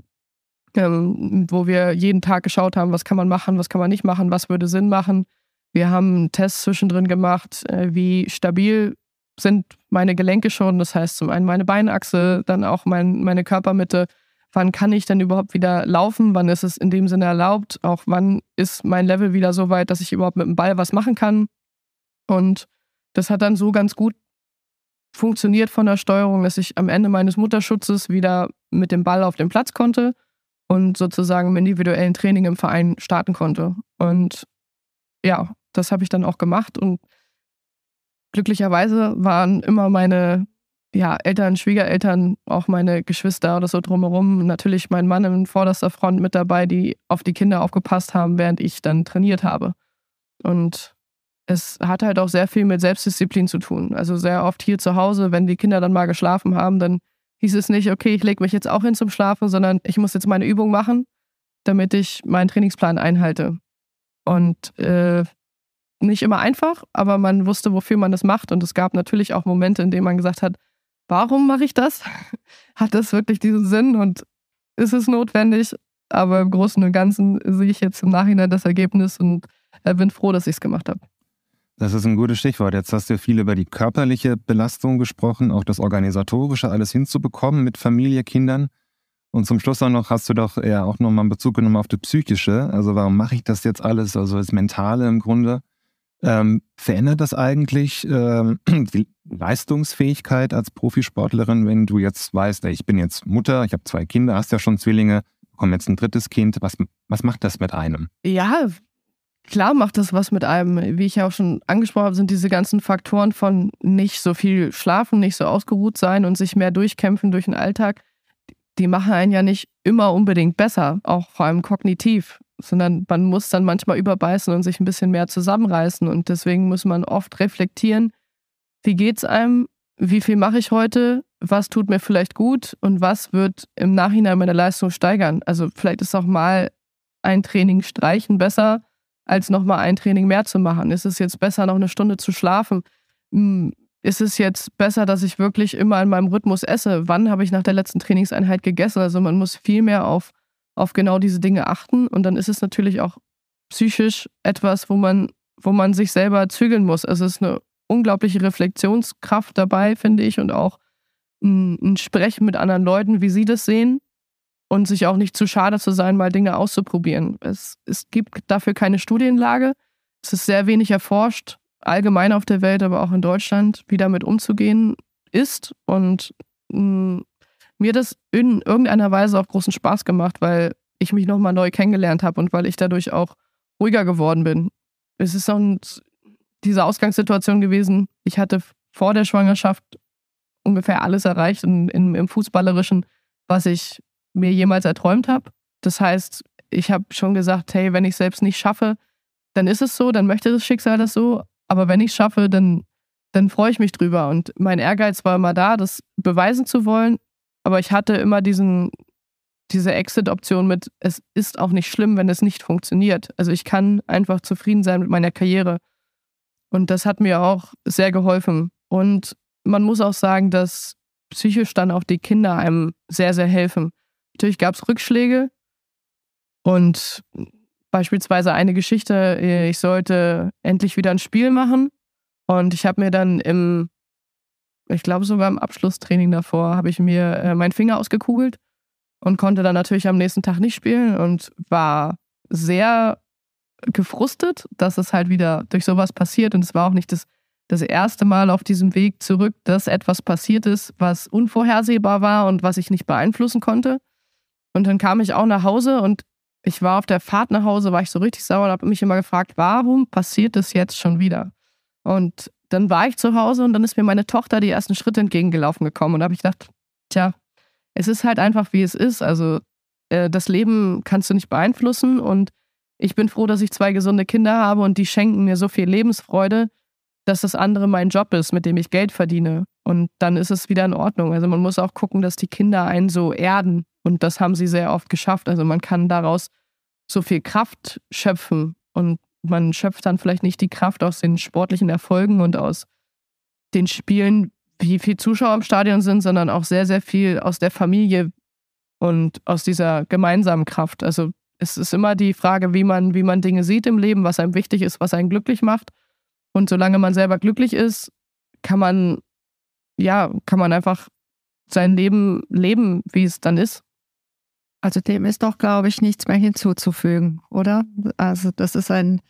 ähm, wo wir jeden Tag geschaut haben, was kann man machen, was kann man nicht machen, was würde Sinn machen. Wir haben Tests zwischendrin gemacht, äh, wie stabil sind meine Gelenke schon. Das heißt zum einen meine Beinachse, dann auch mein, meine Körpermitte wann kann ich denn überhaupt wieder laufen, wann ist es in dem Sinne erlaubt, auch wann ist mein Level wieder so weit, dass ich überhaupt mit dem Ball was machen kann. Und das hat dann so ganz gut funktioniert von der Steuerung, dass ich am Ende meines Mutterschutzes wieder mit dem Ball auf den Platz konnte und sozusagen im individuellen Training im Verein starten konnte. Und ja, das habe ich dann auch gemacht und glücklicherweise waren immer meine ja, Eltern, Schwiegereltern, auch meine Geschwister oder so drumherum, natürlich mein Mann in vorderster Front mit dabei, die auf die Kinder aufgepasst haben, während ich dann trainiert habe. Und es hat halt auch sehr viel mit Selbstdisziplin zu tun. Also sehr oft hier zu Hause, wenn die Kinder dann mal geschlafen haben, dann hieß es nicht, okay, ich lege mich jetzt auch hin zum Schlafen, sondern ich muss jetzt meine Übung machen, damit ich meinen Trainingsplan einhalte. Und äh, nicht immer einfach, aber man wusste, wofür man das macht. Und es gab natürlich auch Momente, in denen man gesagt hat, warum mache ich das? Hat das wirklich diesen Sinn und ist es notwendig? Aber im Großen und Ganzen sehe ich jetzt im Nachhinein das Ergebnis und äh, bin froh, dass ich es gemacht habe. Das ist ein gutes Stichwort. Jetzt hast du viel über die körperliche Belastung gesprochen, auch das Organisatorische, alles hinzubekommen mit Familie, Kindern. Und zum Schluss auch noch hast du doch eher auch nochmal einen Bezug genommen auf die psychische. Also warum mache ich das jetzt alles? Also das Mentale im Grunde. Ähm, verändert das eigentlich ähm, die Leistungsfähigkeit als Profisportlerin, wenn du jetzt weißt, ich bin jetzt Mutter, ich habe zwei Kinder, hast ja schon Zwillinge, bekomme jetzt ein drittes Kind. Was, was macht das mit einem? Ja, Klar macht das was mit einem. Wie ich ja auch schon angesprochen habe, sind diese ganzen Faktoren von nicht so viel schlafen, nicht so ausgeruht sein und sich mehr durchkämpfen durch den Alltag, die machen einen ja nicht immer unbedingt besser, auch vor allem kognitiv, sondern man muss dann manchmal überbeißen und sich ein bisschen mehr zusammenreißen. Und deswegen muss man oft reflektieren, wie geht's einem, wie viel mache ich heute, was tut mir vielleicht gut und was wird im Nachhinein meine Leistung steigern. Also vielleicht ist auch mal ein Training streichen besser als nochmal ein Training mehr zu machen? Ist es jetzt besser, noch eine Stunde zu schlafen? Hm, ist es jetzt besser, dass ich wirklich immer in meinem Rhythmus esse? Wann habe ich nach der letzten Trainingseinheit gegessen? Also man muss viel mehr auf, auf genau diese Dinge achten. Und dann ist es natürlich auch psychisch etwas, wo man, wo man sich selber zügeln muss. Also es ist eine unglaubliche Reflexionskraft dabei, finde ich, und auch ein, ein Sprechen mit anderen Leuten, wie sie das sehen und sich auch nicht zu schade zu sein, mal Dinge auszuprobieren. Es, es gibt dafür keine Studienlage. Es ist sehr wenig erforscht, allgemein auf der Welt, aber auch in Deutschland, wie damit umzugehen ist. Und mm, mir das in irgendeiner Weise auch großen Spaß gemacht, weil ich mich nochmal neu kennengelernt habe und weil ich dadurch auch ruhiger geworden bin. Es ist auch diese Ausgangssituation gewesen. Ich hatte vor der Schwangerschaft ungefähr alles erreicht in, in, im Fußballerischen, was ich mir jemals erträumt habe. Das heißt, ich habe schon gesagt, hey, wenn ich es selbst nicht schaffe, dann ist es so, dann möchte das Schicksal das so. Aber wenn ich es schaffe, dann, dann freue ich mich drüber. Und mein Ehrgeiz war immer da, das beweisen zu wollen. Aber ich hatte immer diesen, diese Exit-Option mit, es ist auch nicht schlimm, wenn es nicht funktioniert. Also ich kann einfach zufrieden sein mit meiner Karriere. Und das hat mir auch sehr geholfen. Und man muss auch sagen, dass psychisch dann auch die Kinder einem sehr, sehr helfen. Natürlich gab es Rückschläge und beispielsweise eine Geschichte, äh, ich sollte endlich wieder ein Spiel machen und ich habe mir dann im, ich glaube sogar im Abschlusstraining davor, habe ich mir äh, meinen Finger ausgekugelt und konnte dann natürlich am nächsten Tag nicht spielen und war sehr gefrustet, dass es halt wieder durch sowas passiert und es war auch nicht das, das erste Mal auf diesem Weg zurück, dass etwas passiert ist, was unvorhersehbar war und was ich nicht beeinflussen konnte. Und dann kam ich auch nach Hause und ich war auf der Fahrt nach Hause, war ich so richtig sauer und habe mich immer gefragt, warum passiert das jetzt schon wieder? Und dann war ich zu Hause und dann ist mir meine Tochter die ersten Schritte entgegengelaufen gekommen und da habe ich gedacht, tja, es ist halt einfach, wie es ist. Also äh, das Leben kannst du nicht beeinflussen und ich bin froh, dass ich zwei gesunde Kinder habe und die schenken mir so viel Lebensfreude, dass das andere mein Job ist, mit dem ich Geld verdiene. Und dann ist es wieder in Ordnung. Also man muss auch gucken, dass die Kinder einen so erden und das haben sie sehr oft geschafft. Also man kann daraus so viel Kraft schöpfen und man schöpft dann vielleicht nicht die Kraft aus den sportlichen Erfolgen und aus den Spielen, wie viele Zuschauer im Stadion sind, sondern auch sehr, sehr viel aus der Familie und aus dieser gemeinsamen Kraft. Also es ist immer die Frage, wie man, wie man Dinge sieht im Leben, was einem wichtig ist, was einen glücklich macht. Und solange man selber glücklich ist, kann man, ja, kann man einfach sein Leben leben, wie es dann ist. Also dem ist doch, glaube ich, nichts mehr hinzuzufügen, oder? Also das ist ein,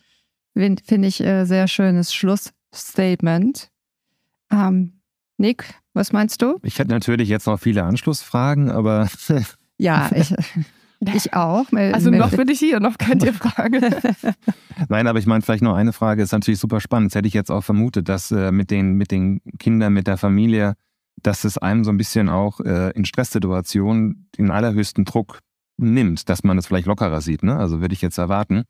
finde ich, äh, sehr schönes Schlussstatement. Ähm, Nick, was meinst du? Ich hätte natürlich jetzt noch viele Anschlussfragen, aber. ja, ich, ich auch. Also noch bin ich hier, noch könnt ihr fragen. Nein, aber ich meine, vielleicht noch eine Frage, ist natürlich super spannend. Das hätte ich jetzt auch vermutet, dass äh, mit, den, mit den Kindern, mit der Familie, dass es einem so ein bisschen auch äh, in Stresssituationen den allerhöchsten Druck nimmt, dass man es vielleicht lockerer sieht. Ne? Also würde ich jetzt erwarten.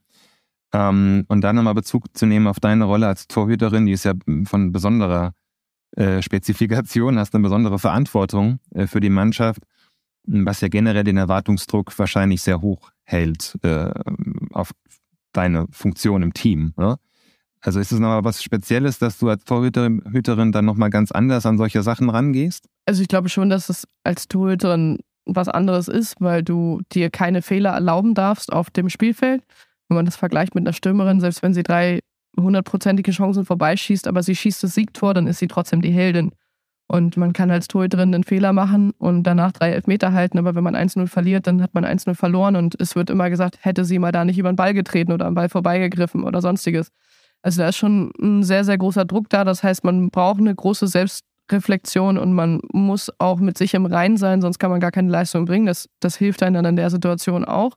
Ähm, und dann nochmal Bezug zu nehmen auf deine Rolle als Torhüterin, die ist ja von besonderer äh, Spezifikation, hast eine besondere Verantwortung äh, für die Mannschaft, was ja generell den Erwartungsdruck wahrscheinlich sehr hoch hält äh, auf deine Funktion im Team. Ne? Also ist es nochmal was Spezielles, dass du als Torhüterin dann nochmal ganz anders an solche Sachen rangehst? Also ich glaube schon, dass es als Torhüterin was anderes ist, weil du dir keine Fehler erlauben darfst auf dem Spielfeld. Wenn man das vergleicht mit einer Stürmerin, selbst wenn sie drei hundertprozentige Chancen vorbeischießt, aber sie schießt das Siegtor, dann ist sie trotzdem die Heldin. Und man kann als Torhüterin einen Fehler machen und danach drei Elfmeter halten, aber wenn man 1-0 verliert, dann hat man 1-0 verloren und es wird immer gesagt, hätte sie mal da nicht über den Ball getreten oder am Ball vorbeigegriffen oder sonstiges. Also da ist schon ein sehr, sehr großer Druck da. Das heißt, man braucht eine große Selbstreflexion und man muss auch mit sich im Rein sein, sonst kann man gar keine Leistung bringen. Das, das hilft einem dann in der Situation auch.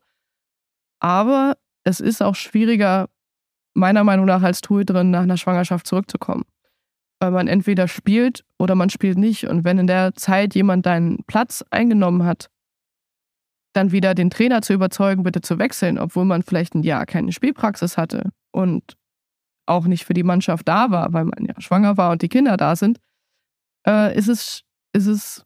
Aber es ist auch schwieriger, meiner Meinung nach als Torhüterin nach einer Schwangerschaft zurückzukommen. Weil man entweder spielt oder man spielt nicht. Und wenn in der Zeit jemand deinen Platz eingenommen hat, dann wieder den Trainer zu überzeugen, bitte zu wechseln, obwohl man vielleicht ein Jahr keine Spielpraxis hatte und auch nicht für die Mannschaft da war, weil man ja schwanger war und die Kinder da sind, äh, ist, es, ist es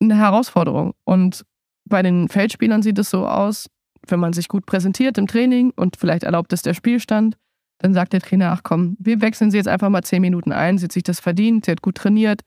eine Herausforderung. Und bei den Feldspielern sieht es so aus, wenn man sich gut präsentiert im Training und vielleicht erlaubt es der Spielstand, dann sagt der Trainer, ach komm, wir wechseln sie jetzt einfach mal zehn Minuten ein, sie hat sich das verdient, sie hat gut trainiert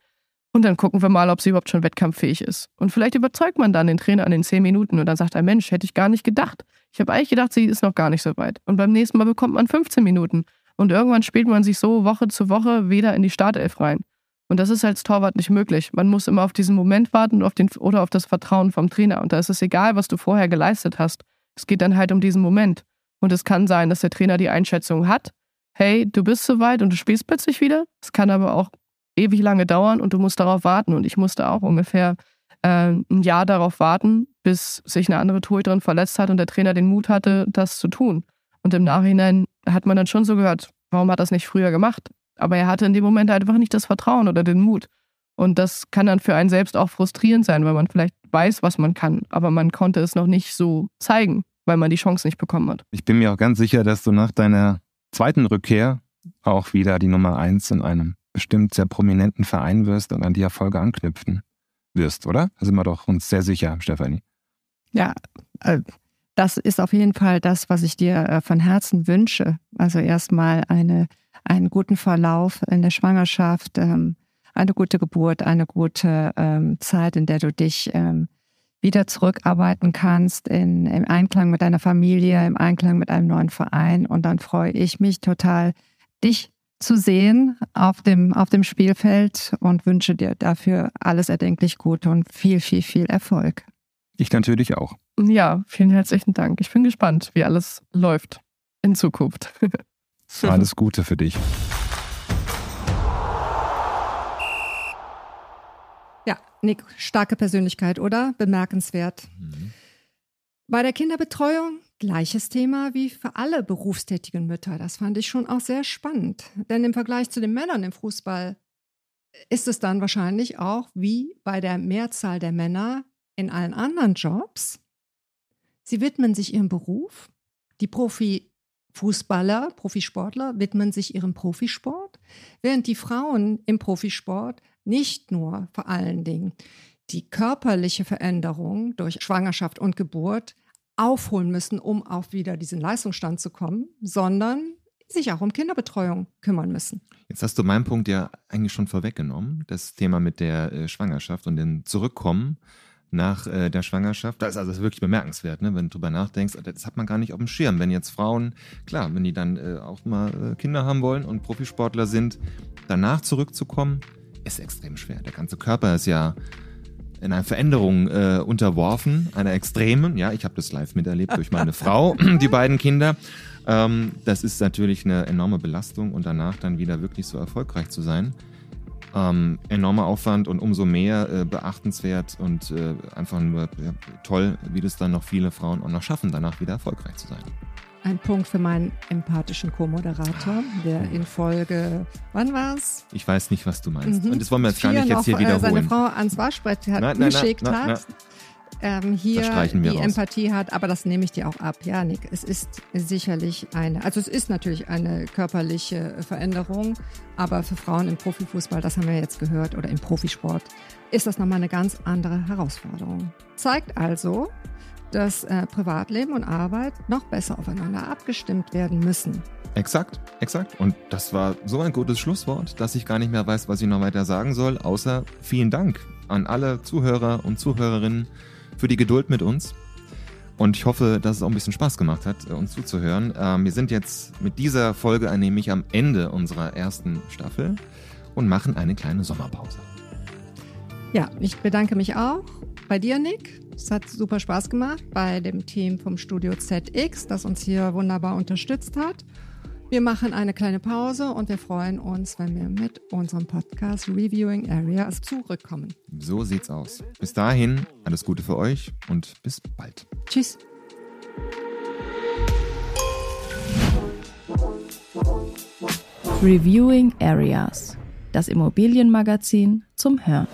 und dann gucken wir mal, ob sie überhaupt schon wettkampffähig ist. Und vielleicht überzeugt man dann den Trainer an den zehn Minuten und dann sagt er, Mensch, hätte ich gar nicht gedacht. Ich habe eigentlich gedacht, sie ist noch gar nicht so weit. Und beim nächsten Mal bekommt man 15 Minuten. Und irgendwann spielt man sich so Woche zu Woche wieder in die Startelf rein. Und das ist als Torwart nicht möglich. Man muss immer auf diesen Moment warten auf den, oder auf das Vertrauen vom Trainer. Und da ist es egal, was du vorher geleistet hast. Es geht dann halt um diesen Moment. Und es kann sein, dass der Trainer die Einschätzung hat, hey, du bist soweit und du spielst plötzlich wieder. Es kann aber auch ewig lange dauern und du musst darauf warten. Und ich musste auch ungefähr äh, ein Jahr darauf warten, bis sich eine andere Torhüterin verletzt hat und der Trainer den Mut hatte, das zu tun. Und im Nachhinein hat man dann schon so gehört, warum hat er das nicht früher gemacht? Aber er hatte in dem Moment einfach nicht das Vertrauen oder den Mut. Und das kann dann für einen selbst auch frustrierend sein, weil man vielleicht weiß, was man kann, aber man konnte es noch nicht so zeigen weil man die Chance nicht bekommen hat. Ich bin mir auch ganz sicher, dass du nach deiner zweiten Rückkehr auch wieder die Nummer eins in einem bestimmt sehr prominenten Verein wirst und an die Erfolge anknüpfen wirst, oder? Da sind wir doch uns sehr sicher, Stefanie. Ja, äh, das ist auf jeden Fall das, was ich dir äh, von Herzen wünsche. Also erstmal eine, einen guten Verlauf in der Schwangerschaft, ähm, eine gute Geburt, eine gute ähm, Zeit, in der du dich ähm, wieder zurückarbeiten kannst in, im Einklang mit deiner Familie, im Einklang mit einem neuen Verein. Und dann freue ich mich total, dich zu sehen auf dem, auf dem Spielfeld und wünsche dir dafür alles erdenklich Gute und viel, viel, viel Erfolg. Ich natürlich auch. Ja, vielen herzlichen Dank. Ich bin gespannt, wie alles läuft in Zukunft. alles Gute für dich. Nick, starke Persönlichkeit, oder? Bemerkenswert. Mhm. Bei der Kinderbetreuung gleiches Thema wie für alle berufstätigen Mütter. Das fand ich schon auch sehr spannend. Denn im Vergleich zu den Männern im Fußball ist es dann wahrscheinlich auch wie bei der Mehrzahl der Männer in allen anderen Jobs. Sie widmen sich ihrem Beruf. Die Profifußballer, Profisportler widmen sich ihrem Profisport, während die Frauen im Profisport nicht nur vor allen Dingen die körperliche Veränderung durch Schwangerschaft und Geburt aufholen müssen, um auf wieder diesen Leistungsstand zu kommen, sondern sich auch um Kinderbetreuung kümmern müssen. Jetzt hast du meinen Punkt ja eigentlich schon vorweggenommen, das Thema mit der äh, Schwangerschaft und dem Zurückkommen nach äh, der Schwangerschaft. Das ist also wirklich bemerkenswert, ne? wenn du drüber nachdenkst. Das hat man gar nicht auf dem Schirm. Wenn jetzt Frauen, klar, wenn die dann äh, auch mal äh, Kinder haben wollen und Profisportler sind, danach zurückzukommen, ist extrem schwer. Der ganze Körper ist ja in einer Veränderung äh, unterworfen, einer extremen. Ja, ich habe das live miterlebt durch meine Frau, die beiden Kinder. Ähm, das ist natürlich eine enorme Belastung und danach dann wieder wirklich so erfolgreich zu sein. Ähm, enormer Aufwand und umso mehr äh, beachtenswert und äh, einfach nur ja, toll, wie das dann noch viele Frauen auch noch schaffen, danach wieder erfolgreich zu sein. Ein Punkt für meinen empathischen Co-Moderator, der in Folge, wann war's? Ich weiß nicht, was du meinst. Mhm. Und das wollen wir jetzt gar nicht jetzt hier äh, wiederholen. seine Frau ans Waschbrett hat, Nein, nein, geschickt nein, hat. Ähm, hier die raus. Empathie hat, aber das nehme ich dir auch ab. Ja, Nick, es ist sicherlich eine, also es ist natürlich eine körperliche Veränderung, aber für Frauen im Profifußball, das haben wir jetzt gehört, oder im Profisport, ist das nochmal eine ganz andere Herausforderung. Zeigt also, dass äh, Privatleben und Arbeit noch besser aufeinander abgestimmt werden müssen. Exakt, exakt. Und das war so ein gutes Schlusswort, dass ich gar nicht mehr weiß, was ich noch weiter sagen soll, außer vielen Dank an alle Zuhörer und Zuhörerinnen für die Geduld mit uns. Und ich hoffe, dass es auch ein bisschen Spaß gemacht hat, äh, uns zuzuhören. Ähm, wir sind jetzt mit dieser Folge nämlich am Ende unserer ersten Staffel und machen eine kleine Sommerpause. Ja, ich bedanke mich auch bei dir, Nick. Es hat super Spaß gemacht bei dem Team vom Studio ZX, das uns hier wunderbar unterstützt hat. Wir machen eine kleine Pause und wir freuen uns, wenn wir mit unserem Podcast Reviewing Areas zurückkommen. So sieht's aus. Bis dahin, alles Gute für euch und bis bald. Tschüss. Reviewing Areas, das Immobilienmagazin zum Hören.